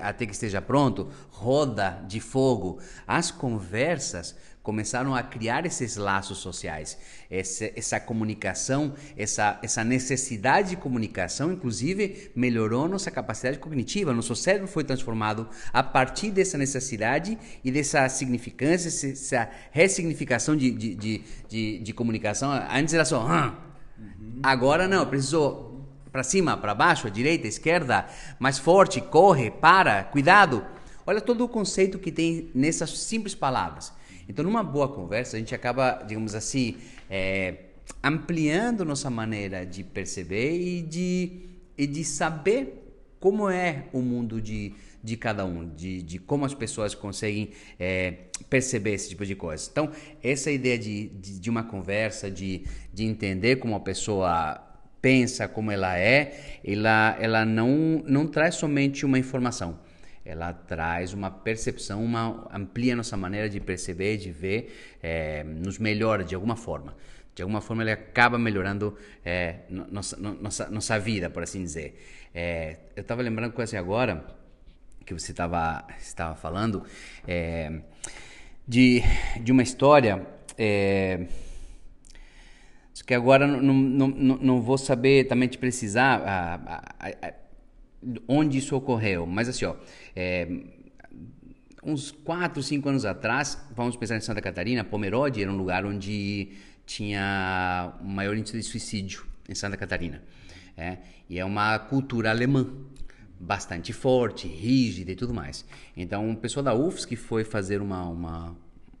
B: até que esteja pronto, roda de fogo. As conversas começaram a criar esses laços sociais, essa, essa comunicação, essa, essa necessidade de comunicação, inclusive melhorou nossa capacidade cognitiva. Nosso cérebro foi transformado a partir dessa necessidade e dessa significância, essa ressignificação de, de, de, de, de comunicação. Antes era só, uhum. agora não, precisou para cima, para baixo, à direita, à esquerda, mais forte, corre, para, cuidado. Olha todo o conceito que tem nessas simples palavras. Então, numa boa conversa, a gente acaba, digamos assim, é, ampliando nossa maneira de perceber e de, e de saber como é o mundo de, de cada um, de, de como as pessoas conseguem é, perceber esse tipo de coisa. Então, essa ideia de, de, de, uma conversa, de, de entender como a pessoa pensa, como ela é, ela, ela não, não traz somente uma informação. Ela traz uma percepção, uma, amplia nossa maneira de perceber, de ver, é, nos melhora de alguma forma de alguma forma ele acaba melhorando é, nossa, nossa, nossa vida, por assim dizer. É, eu estava lembrando com assim agora, que você estava estava falando, de, de uma história, é, que agora não, não, não, não vou saber também te precisar a, a, a, onde isso ocorreu, mas assim, ó, é, uns 4, 5 anos atrás, vamos pensar em Santa Catarina, Pomerode era um lugar onde tinha o maior índice de suicídio em Santa Catarina. É, e é uma cultura alemã bastante forte, rígida e tudo mais. Então, o pessoal da UFSC foi fazer uma, uma,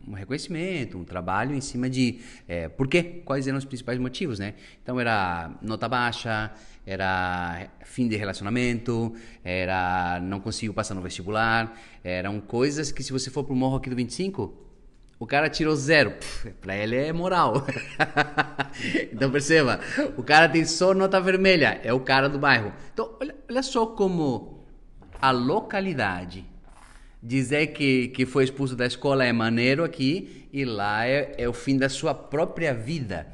B: um reconhecimento, um trabalho em cima de é, por quê, quais eram os principais motivos, né? Então, era nota baixa, era fim de relacionamento, era não consigo passar no vestibular, eram coisas que se você for pro Morro aqui do 25, o cara tirou zero. Para ele é moral. então perceba, o cara tem só nota vermelha, é o cara do bairro. Então olha, olha só como a localidade dizer que, que foi expulso da escola é maneiro aqui e lá é, é o fim da sua própria vida.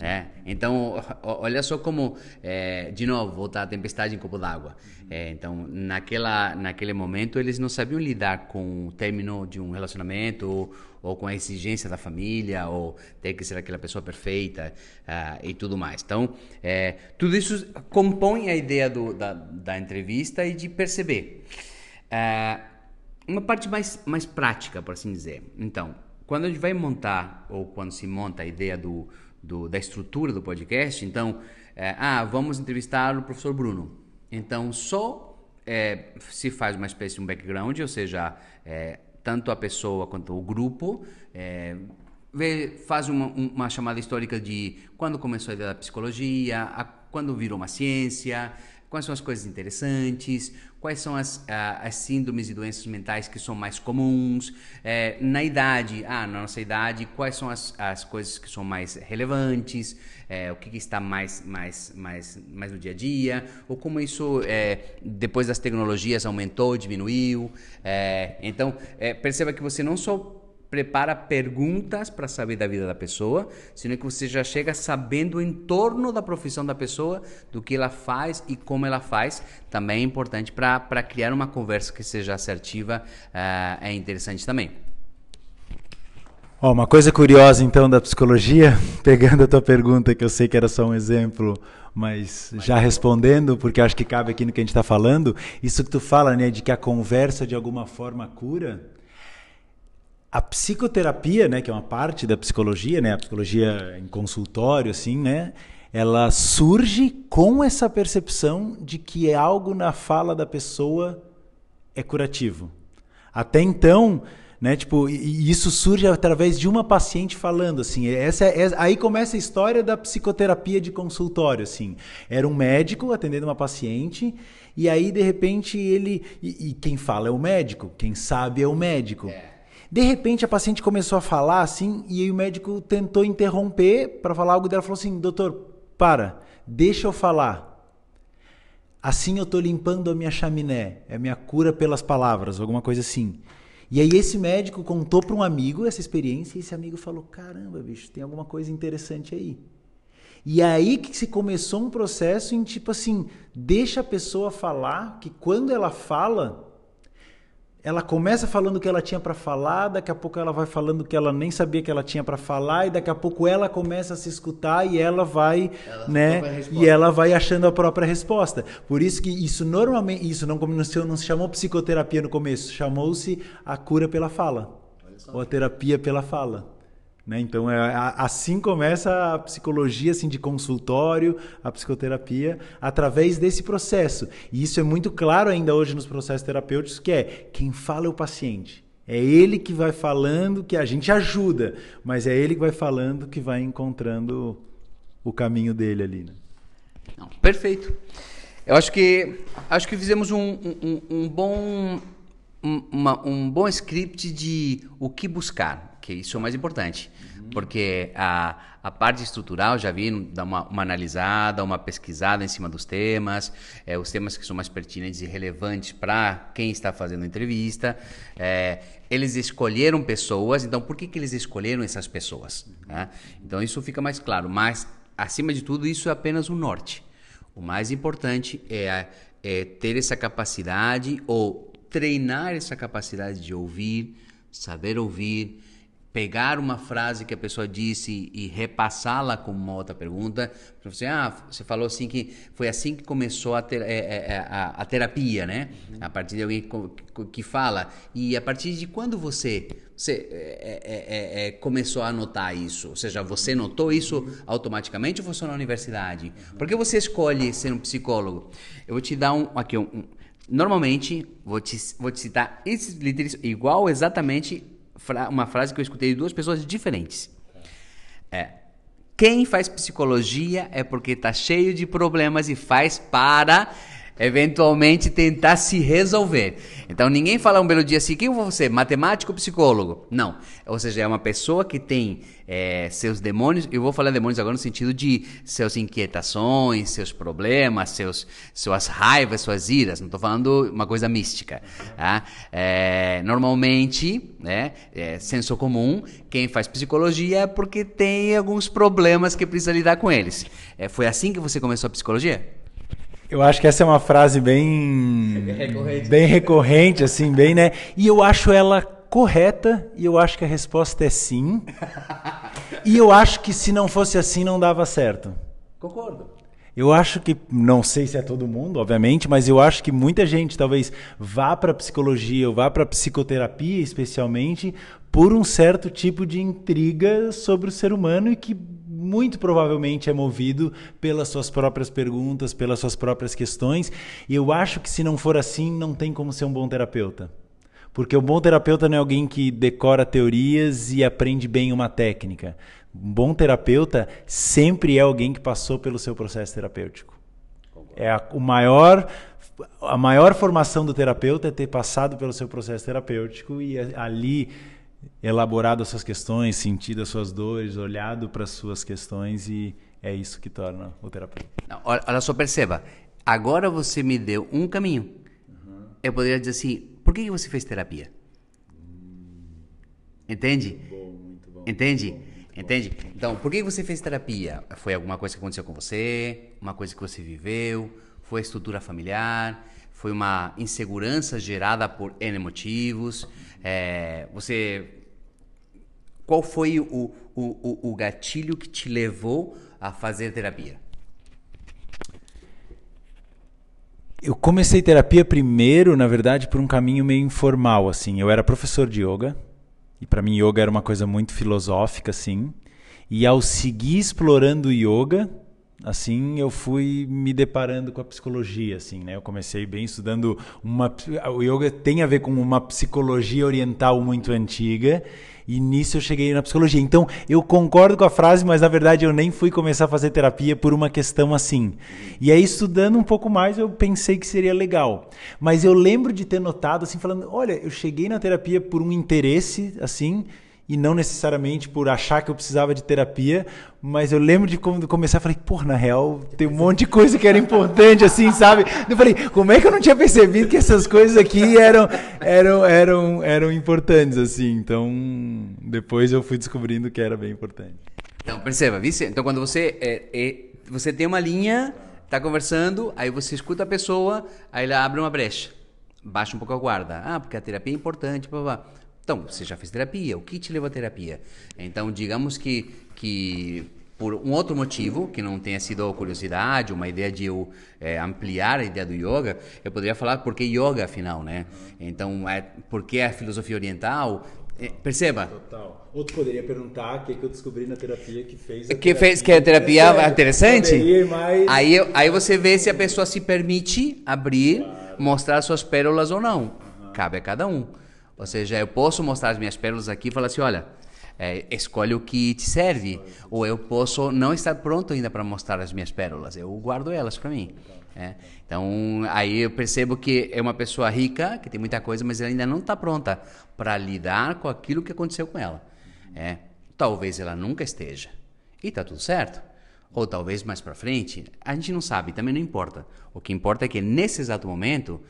B: É, então, olha só como, é, de novo, voltar à tempestade em copo d'água. É, então, naquela, naquele momento, eles não sabiam lidar com o término de um relacionamento ou, ou com a exigência da família ou ter que ser aquela pessoa perfeita uh, e tudo mais. Então, é, tudo isso compõe a ideia do, da, da entrevista e de perceber. Uh, uma parte mais, mais prática, por assim dizer. Então, quando a gente vai montar ou quando se monta a ideia do do, da estrutura do podcast. Então, é, ah, vamos entrevistar o professor Bruno. Então, só é, se faz uma espécie de um background, ou seja, é, tanto a pessoa quanto o grupo é, vê, faz uma, uma, chamada histórica de quando começou a ideia da psicologia, a, quando virou uma ciência, quais são as coisas interessantes, quais são as, as síndromes e doenças mentais que são mais comuns, é, na idade, ah, na nossa idade, quais são as, as coisas que são mais relevantes, é, o que, que, está mais, mais, mais, mais no dia a dia, ou como isso, é, depois das tecnologias, aumentou, diminuiu. É, então, é, perceba que você não só prepara perguntas para saber da vida da pessoa, sino que você já chega sabendo em torno da profissão da pessoa, do que ela faz e como ela faz. Também é importante para criar uma conversa que seja assertiva, uh, é interessante também.
A: Oh, uma coisa curiosa então da psicologia, pegando a tua pergunta, que eu sei que era só um exemplo, mas já respondendo, porque acho que cabe aqui no que a gente está falando, isso que tu fala, né, de que a conversa de alguma forma cura, a psicoterapia, né, que é uma parte da psicologia, né, a psicologia em consultório, assim, né, ela surge com essa percepção de que é algo na fala da pessoa é curativo. Até então, né, tipo, isso surge através de uma paciente falando, assim, essa é, é, aí começa a história da psicoterapia de consultório, assim. Era um médico atendendo uma paciente e aí de repente ele e, e quem fala é o médico, quem sabe é o médico. É. De repente a paciente começou a falar assim e o médico tentou interromper para falar algo dela falou assim: "Doutor, para, deixa eu falar. Assim eu estou limpando a minha chaminé, é a minha cura pelas palavras, alguma coisa assim". E aí esse médico contou para um amigo essa experiência e esse amigo falou: "Caramba, bicho, tem alguma coisa interessante aí". E aí que se começou um processo em tipo assim, deixa a pessoa falar, que quando ela fala, ela começa falando o que ela tinha para falar, daqui a pouco ela vai falando o que ela nem sabia que ela tinha para falar e daqui a pouco ela começa a se escutar e ela vai, ela né, e ela vai achando a própria resposta. Por isso que isso normalmente, isso não não se, não se chamou psicoterapia no começo, chamou-se a cura pela fala, ou a terapia pela fala. Né? Então, é, assim começa a psicologia assim, de consultório, a psicoterapia, através desse processo. E isso é muito claro ainda hoje nos processos terapêuticos, que é quem fala é o paciente. É ele que vai falando, que a gente ajuda, mas é ele que vai falando que vai encontrando o caminho dele ali. Né?
B: Não, perfeito. Eu acho que acho que fizemos um, um, um bom um, uma, um bom script de o que buscar, que isso é o mais importante. Porque a, a parte estrutural, já vi, dar uma, uma analisada, uma pesquisada em cima dos temas, é, os temas que são mais pertinentes e relevantes para quem está fazendo a entrevista. É, eles escolheram pessoas, então por que, que eles escolheram essas pessoas? Né? Então isso fica mais claro, mas acima de tudo, isso é apenas o norte. O mais importante é, é ter essa capacidade ou treinar essa capacidade de ouvir, saber ouvir, pegar uma frase que a pessoa disse e repassá-la com uma outra pergunta. Você, ah, você falou assim que foi assim que começou a, ter, é, é, é, a, a terapia, né? Uhum. A partir de alguém que, que, fala. E a partir de quando você, você é, é, é, começou a notar isso? Ou seja, você notou isso automaticamente ou foi só na universidade? Por que você escolhe ser um psicólogo? Eu vou te dar um, aqui um, Normalmente, vou te, vou te citar esse igual exatamente fra uma frase que eu escutei de duas pessoas diferentes. É, quem faz psicologia é porque está cheio de problemas e faz para eventualmente tentar se resolver. Então ninguém fala um belo dia assim, quem você? Matemático ou psicólogo? Não. Ou seja, é uma pessoa que tem é, seus demônios, eu vou falar demônios agora no sentido de suas inquietações, seus problemas, seus, suas raivas, suas iras. Não estou falando uma coisa mística. Tá? É, normalmente, né, é, senso comum, quem faz psicologia é porque tem alguns problemas que precisa lidar com eles. Foi assim que você começou a psicologia?
A: Eu acho que essa é uma frase bem recorrente. bem recorrente, assim, bem, né? E eu acho ela correta e eu acho que a resposta é sim. e eu acho que se não fosse assim não dava certo.
B: Concordo.
A: Eu acho que, não sei se é todo mundo, obviamente, mas eu acho que muita gente talvez vá para psicologia ou vá para psicoterapia, especialmente, por um certo tipo de intriga sobre o ser humano e que muito provavelmente é movido pelas suas próprias perguntas, pelas suas próprias questões. E eu acho que se não for assim, não tem como ser um bom terapeuta. Porque o bom terapeuta não é alguém que decora teorias e aprende bem uma técnica. Um bom terapeuta sempre é alguém que passou pelo seu processo terapêutico. É a, o maior a maior formação do terapeuta é ter passado pelo seu processo terapêutico e ali elaborado as suas questões, sentido as suas dores, olhado para as suas questões e é isso que torna o terapeuta.
B: Não, olha só, perceba. Agora você me deu um caminho. Uhum. Eu poderia dizer assim: por que você fez terapia? Entende? Muito bom, muito bom, Entende? Muito bom, Entende? Então, por que você fez terapia? Foi alguma coisa que aconteceu com você? Uma coisa que você viveu? Foi a estrutura familiar? Foi uma insegurança gerada por N motivos? É, você. Qual foi o, o, o gatilho que te levou a fazer terapia?
A: Eu comecei terapia primeiro, na verdade, por um caminho meio informal, assim. Eu era professor de yoga, e para mim yoga era uma coisa muito filosófica, assim. E ao seguir explorando yoga, assim eu fui me deparando com a psicologia assim né? Eu comecei bem estudando uma o yoga tem a ver com uma psicologia oriental muito antiga e nisso eu cheguei na psicologia. Então eu concordo com a frase mas na verdade eu nem fui começar a fazer terapia por uma questão assim. E aí estudando um pouco mais eu pensei que seria legal. Mas eu lembro de ter notado assim falando olha eu cheguei na terapia por um interesse assim e não necessariamente por achar que eu precisava de terapia, mas eu lembro de quando começar, falei, pô, na real, tem um monte de coisa que era importante, assim, sabe? Eu falei, como é que eu não tinha percebido que essas coisas aqui eram, eram, eram, eram importantes, assim? Então, depois eu fui descobrindo que era bem importante.
B: Então, perceba, vice? Então, quando você, é, é, você tem uma linha, tá conversando, aí você escuta a pessoa, aí ela abre uma brecha, baixa um pouco a guarda. Ah, porque a terapia é importante, blá, blá. Então, você já fez terapia, o que te levou à terapia? Então, digamos que, que por um outro motivo, que não tenha sido curiosidade, uma ideia de eu é, ampliar a ideia do yoga, eu poderia falar por que yoga, afinal, né? Então, é, por que a filosofia oriental? É, perceba?
A: Total. Outro poderia perguntar o que, que eu descobri na terapia que fez a
B: que
A: terapia
B: fez que a terapia é interessante?
A: Poderia, mas...
B: Aí, aí você vê se a pessoa se permite abrir, mostrar suas pérolas ou não. Cabe a cada um. Ou seja, eu posso mostrar as minhas pérolas aqui e falar assim, olha, é, escolhe o que te serve. Ou eu posso não estar pronto ainda para mostrar as minhas pérolas. Eu guardo elas para mim. é. Então, aí eu percebo que é uma pessoa rica, que tem muita coisa, mas ela ainda não está pronta para lidar com aquilo que aconteceu com ela. É. Talvez ela nunca esteja. E tá tudo certo. Ou talvez mais para frente, a gente não sabe, também não importa. O que importa é que nesse exato momento,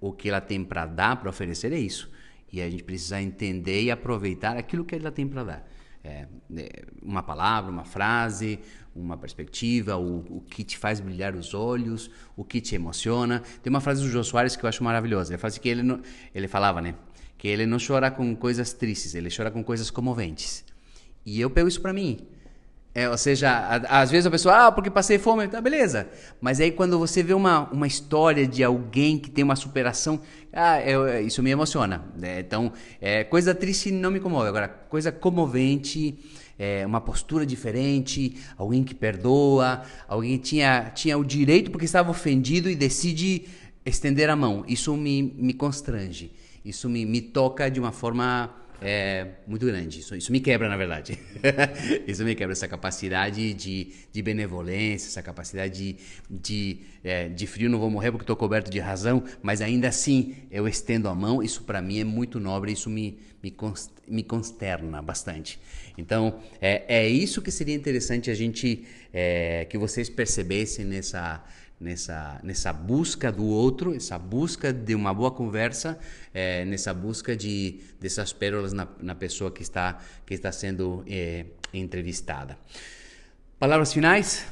B: o que ela tem para dar, para oferecer é isso. E a gente precisa entender e aproveitar aquilo que ela tem para dar. É, é, uma palavra, uma frase, uma perspectiva, o, o que te faz brilhar os olhos, o que te emociona. Tem uma frase do Jô Soares que eu acho maravilhosa. Ele, fala assim que ele, não, ele falava, né? Que ele não chora com coisas tristes, ele chora com coisas comoventes. E eu pego isso para mim. É, ou seja, a- às vezes a pessoa, ah, porque passei fome, tá beleza. Mas aí quando você vê uma, uma história de alguém que tem uma superação, ah, eu- isso me emociona. né? então, é, coisa triste não me comove. Agora, coisa comovente, é, uma postura diferente, alguém que perdoa, alguém tinha, tinha o direito porque estava ofendido e decide estender a mão. Isso me, me constrange. Isso me, me toca de uma forma é muito grande. Isso, isso me quebra, na verdade. isso me quebra essa capacidade de, de benevolência, essa capacidade de, de, é, de frio. Não vou morrer porque estou coberto de razão, mas ainda assim eu estendo a mão. Isso para mim é muito nobre. Isso me, me, cons- me consterna bastante. Então é, é isso que seria interessante a gente é, que vocês percebessem nessa nessa, nessa busca do outro, essa busca de uma boa conversa, eh, nessa busca de dessas pérolas na, na pessoa que está que está sendo eh, entrevistada. Palavras finais?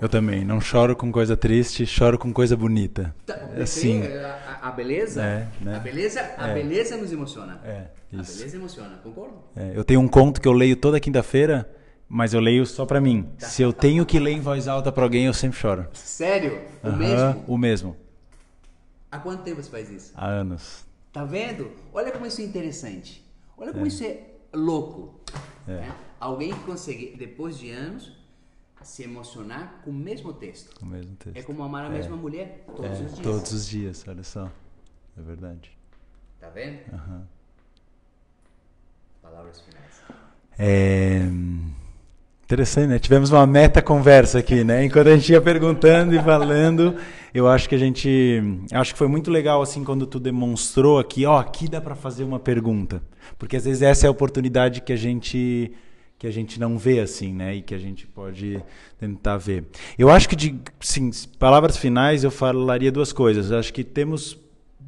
A: Eu também, não choro com coisa triste, choro com coisa bonita. Assim,
B: a, a beleza,
A: É, né?
B: a beleza, a beleza nos emociona.
A: É,
B: a beleza emociona, concordo?
A: é, eu tenho um conto que eu leio toda quinta-feira, mas eu leio só pra mim. Se eu tenho que ler em voz alta pra alguém, eu sempre choro.
B: Sério? O
A: Aham,
B: mesmo?
A: O mesmo,
B: Há quanto tempo você faz isso?
A: há anos.
B: Tá vendo? Olha como isso é interessante. Olha como isso é louco. né? Alguém que consegue, depois de anos, se emocionar com o mesmo texto.
A: O mesmo texto.
B: É como amar a mesma mulher todos
A: É,
B: os dias.
A: todos os dias, olha só. É verdade.
B: Tá vendo?
A: Aham.
B: Palavras finais.
A: É... Interessante, né? Tivemos uma meta conversa aqui, né? Enquanto a gente ia perguntando e falando, eu acho que a gente, acho que foi muito legal assim quando tu demonstrou aqui, ó, aqui dá para fazer uma pergunta, porque às vezes essa é a oportunidade que a gente que a gente não vê assim, né? E que a gente pode tentar ver. Eu acho que de, sim, palavras finais eu falaria duas coisas. Eu acho que temos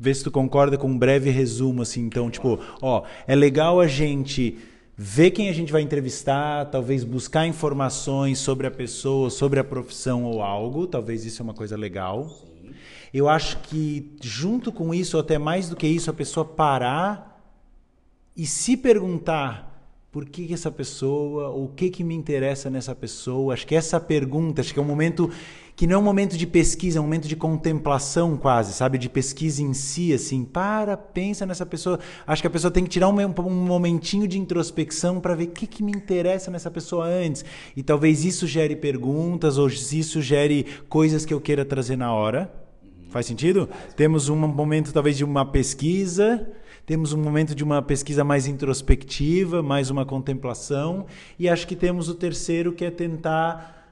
A: Vê se tu concorda com um breve resumo, assim. Então, tipo, ó, é legal a gente ver quem a gente vai entrevistar, talvez buscar informações sobre a pessoa, sobre a profissão ou algo. Talvez isso é uma coisa legal. Eu acho que, junto com isso, ou até mais do que isso, a pessoa parar e se perguntar por que, que essa pessoa, ou o que, que me interessa nessa pessoa. Acho que essa pergunta, acho que é um momento que não é um momento de pesquisa, é um momento de contemplação quase, sabe? De pesquisa em si, assim. Para, pensa nessa pessoa. Acho que a pessoa tem que tirar um, um momentinho de introspecção para ver o que, que me interessa nessa pessoa antes. E talvez isso gere perguntas, ou isso gere coisas que eu queira trazer na hora. Faz sentido? Temos um momento talvez de uma pesquisa, temos um momento de uma pesquisa mais introspectiva, mais uma contemplação, e acho que temos o terceiro que é tentar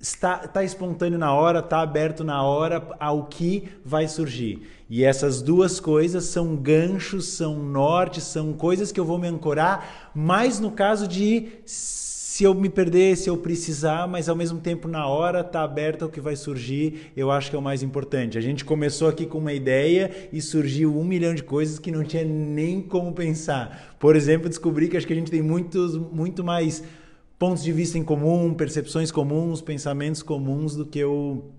A: estar tá espontâneo na hora, tá aberto na hora ao que vai surgir. E essas duas coisas são ganchos, são nortes, são coisas que eu vou me ancorar, mais no caso de se eu me perder, se eu precisar, mas ao mesmo tempo na hora tá aberto ao que vai surgir, eu acho que é o mais importante. A gente começou aqui com uma ideia e surgiu um milhão de coisas que não tinha nem como pensar. Por exemplo, descobri que acho que a gente tem muitos, muito mais pontos de vista em comum, percepções comuns, pensamentos comuns do que eu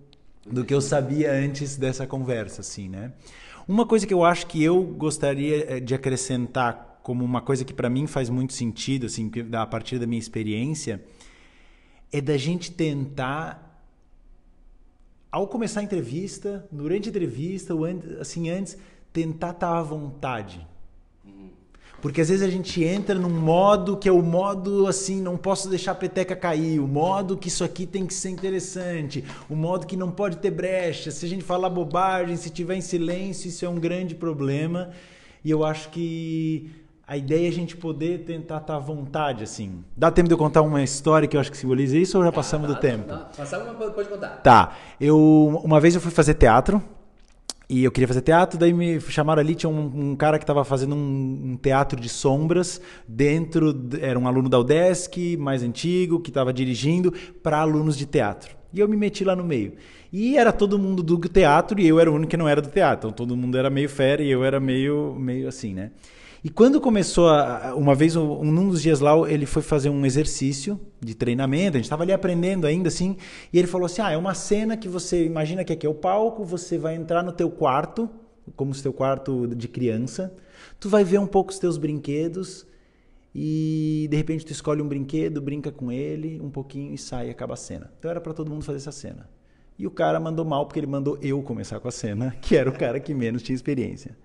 A: do que eu sabia antes dessa conversa, assim, né? Uma coisa que eu acho que eu gostaria de acrescentar como uma coisa que para mim faz muito sentido, assim, a partir da minha experiência, é da gente tentar, ao começar a entrevista, durante a entrevista, ou antes, assim, antes, tentar estar à vontade. Porque às vezes a gente entra num modo que é o modo assim, não posso deixar a peteca cair, o modo que isso aqui tem que ser interessante, o modo que não pode ter brecha. Se a gente falar bobagem, se tiver em silêncio, isso é um grande problema. E eu acho que a ideia é a gente poder tentar estar à vontade, assim. Dá tempo de eu contar uma história que eu acho que simboliza isso ou já passamos do tempo?
B: passamos, pode contar.
A: Tá. Eu, uma vez eu fui fazer teatro e eu queria fazer teatro, daí me chamaram ali, tinha um, um cara que estava fazendo um, um, teatro de sombras dentro, era um aluno da UDESC, mais antigo, que estava dirigindo para alunos de teatro. E eu me meti lá no meio. E era todo mundo do teatro e eu era o único que não era do teatro. Então todo mundo era meio fera e eu era meio, meio assim, né? E quando começou, a, uma vez, um, um dos dias lá, ele foi fazer um exercício de treinamento, a gente estava ali aprendendo ainda assim, e ele falou assim, ah, é uma cena que você, imagina que aqui é o palco, você vai entrar no teu quarto, como se teu quarto de criança, tu vai ver um pouco os teus brinquedos, e de repente tu escolhe um brinquedo, brinca com ele um pouquinho e sai e acaba a cena. Então era para todo mundo fazer essa cena. E o cara mandou mal porque ele mandou eu começar com a cena, que era o cara que menos tinha experiência.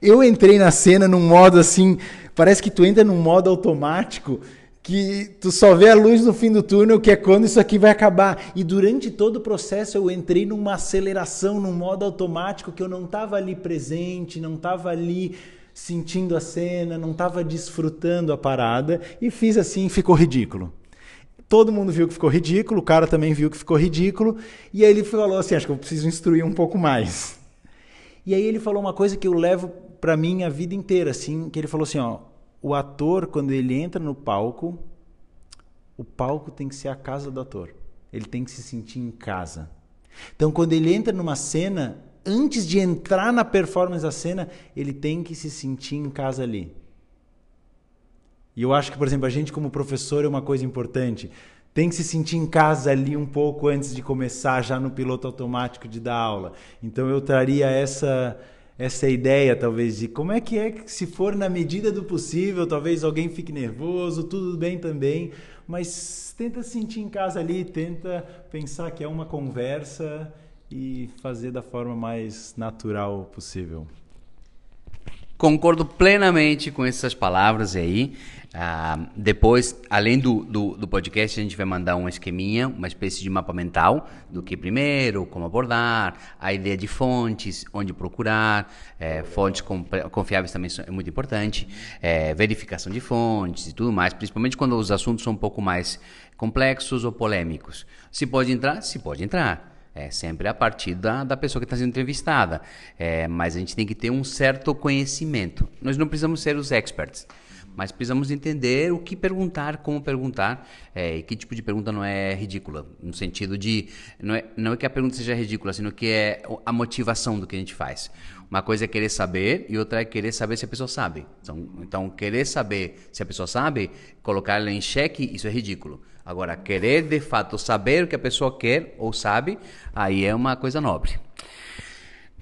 A: Eu entrei na cena num modo assim, parece que tu entra num modo automático que tu só vê a luz no fim do túnel, que é quando isso aqui vai acabar. E durante todo o processo eu entrei numa aceleração, num modo automático que eu não estava ali presente, não estava ali sentindo a cena, não estava desfrutando a parada e fiz assim, ficou ridículo. Todo mundo viu que ficou ridículo, o cara também viu que ficou ridículo, e aí ele falou assim: acho que eu preciso instruir um pouco mais. E aí ele falou uma coisa que eu levo para mim a vida inteira, assim, que ele falou assim, ó, o ator quando ele entra no palco, o palco tem que ser a casa do ator. Ele tem que se sentir em casa. Então quando ele entra numa cena, antes de entrar na performance da cena, ele tem que se sentir em casa ali. E eu acho que, por exemplo, a gente como professor é uma coisa importante tem que se sentir em casa ali um pouco antes de começar já no piloto automático de dar aula. Então eu traria essa essa ideia talvez de como é que é que se for na medida do possível, talvez alguém fique nervoso, tudo bem também, mas tenta sentir em casa ali, tenta pensar que é uma conversa e fazer da forma mais natural possível.
B: Concordo plenamente com essas palavras aí. Uh, depois, além do, do, do, podcast, a gente vai mandar um esqueminha, uma espécie de mapa mental do que primeiro, como abordar, a ideia de fontes, onde procurar, é, fontes confiáveis também é muito importante, é, verificação de fontes e tudo mais, principalmente quando os assuntos são um pouco mais complexos ou polêmicos. Se pode entrar? Se pode entrar. É sempre a partir da, da pessoa que está sendo entrevistada. É, mas a gente tem que ter um certo conhecimento. Nós não precisamos ser os experts mas precisamos entender o que perguntar, como perguntar, é, e que tipo de pergunta não é ridícula, no sentido de não é, não é que a pergunta seja ridícula, sino que é a motivação do que a gente faz. Uma coisa é querer saber e outra é querer saber se a pessoa sabe. Então, então querer saber se a pessoa sabe, colocar ela em xeque, isso é ridículo. Agora, querer de fato saber o que a pessoa quer ou sabe, aí é uma coisa nobre.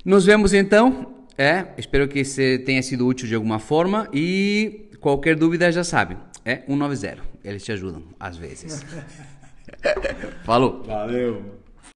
B: Nos vemos então. É, espero que tenha sido útil de alguma forma e Qualquer dúvida já sabe, é 190. Eles te ajudam, às vezes. Falou.
A: Valeu.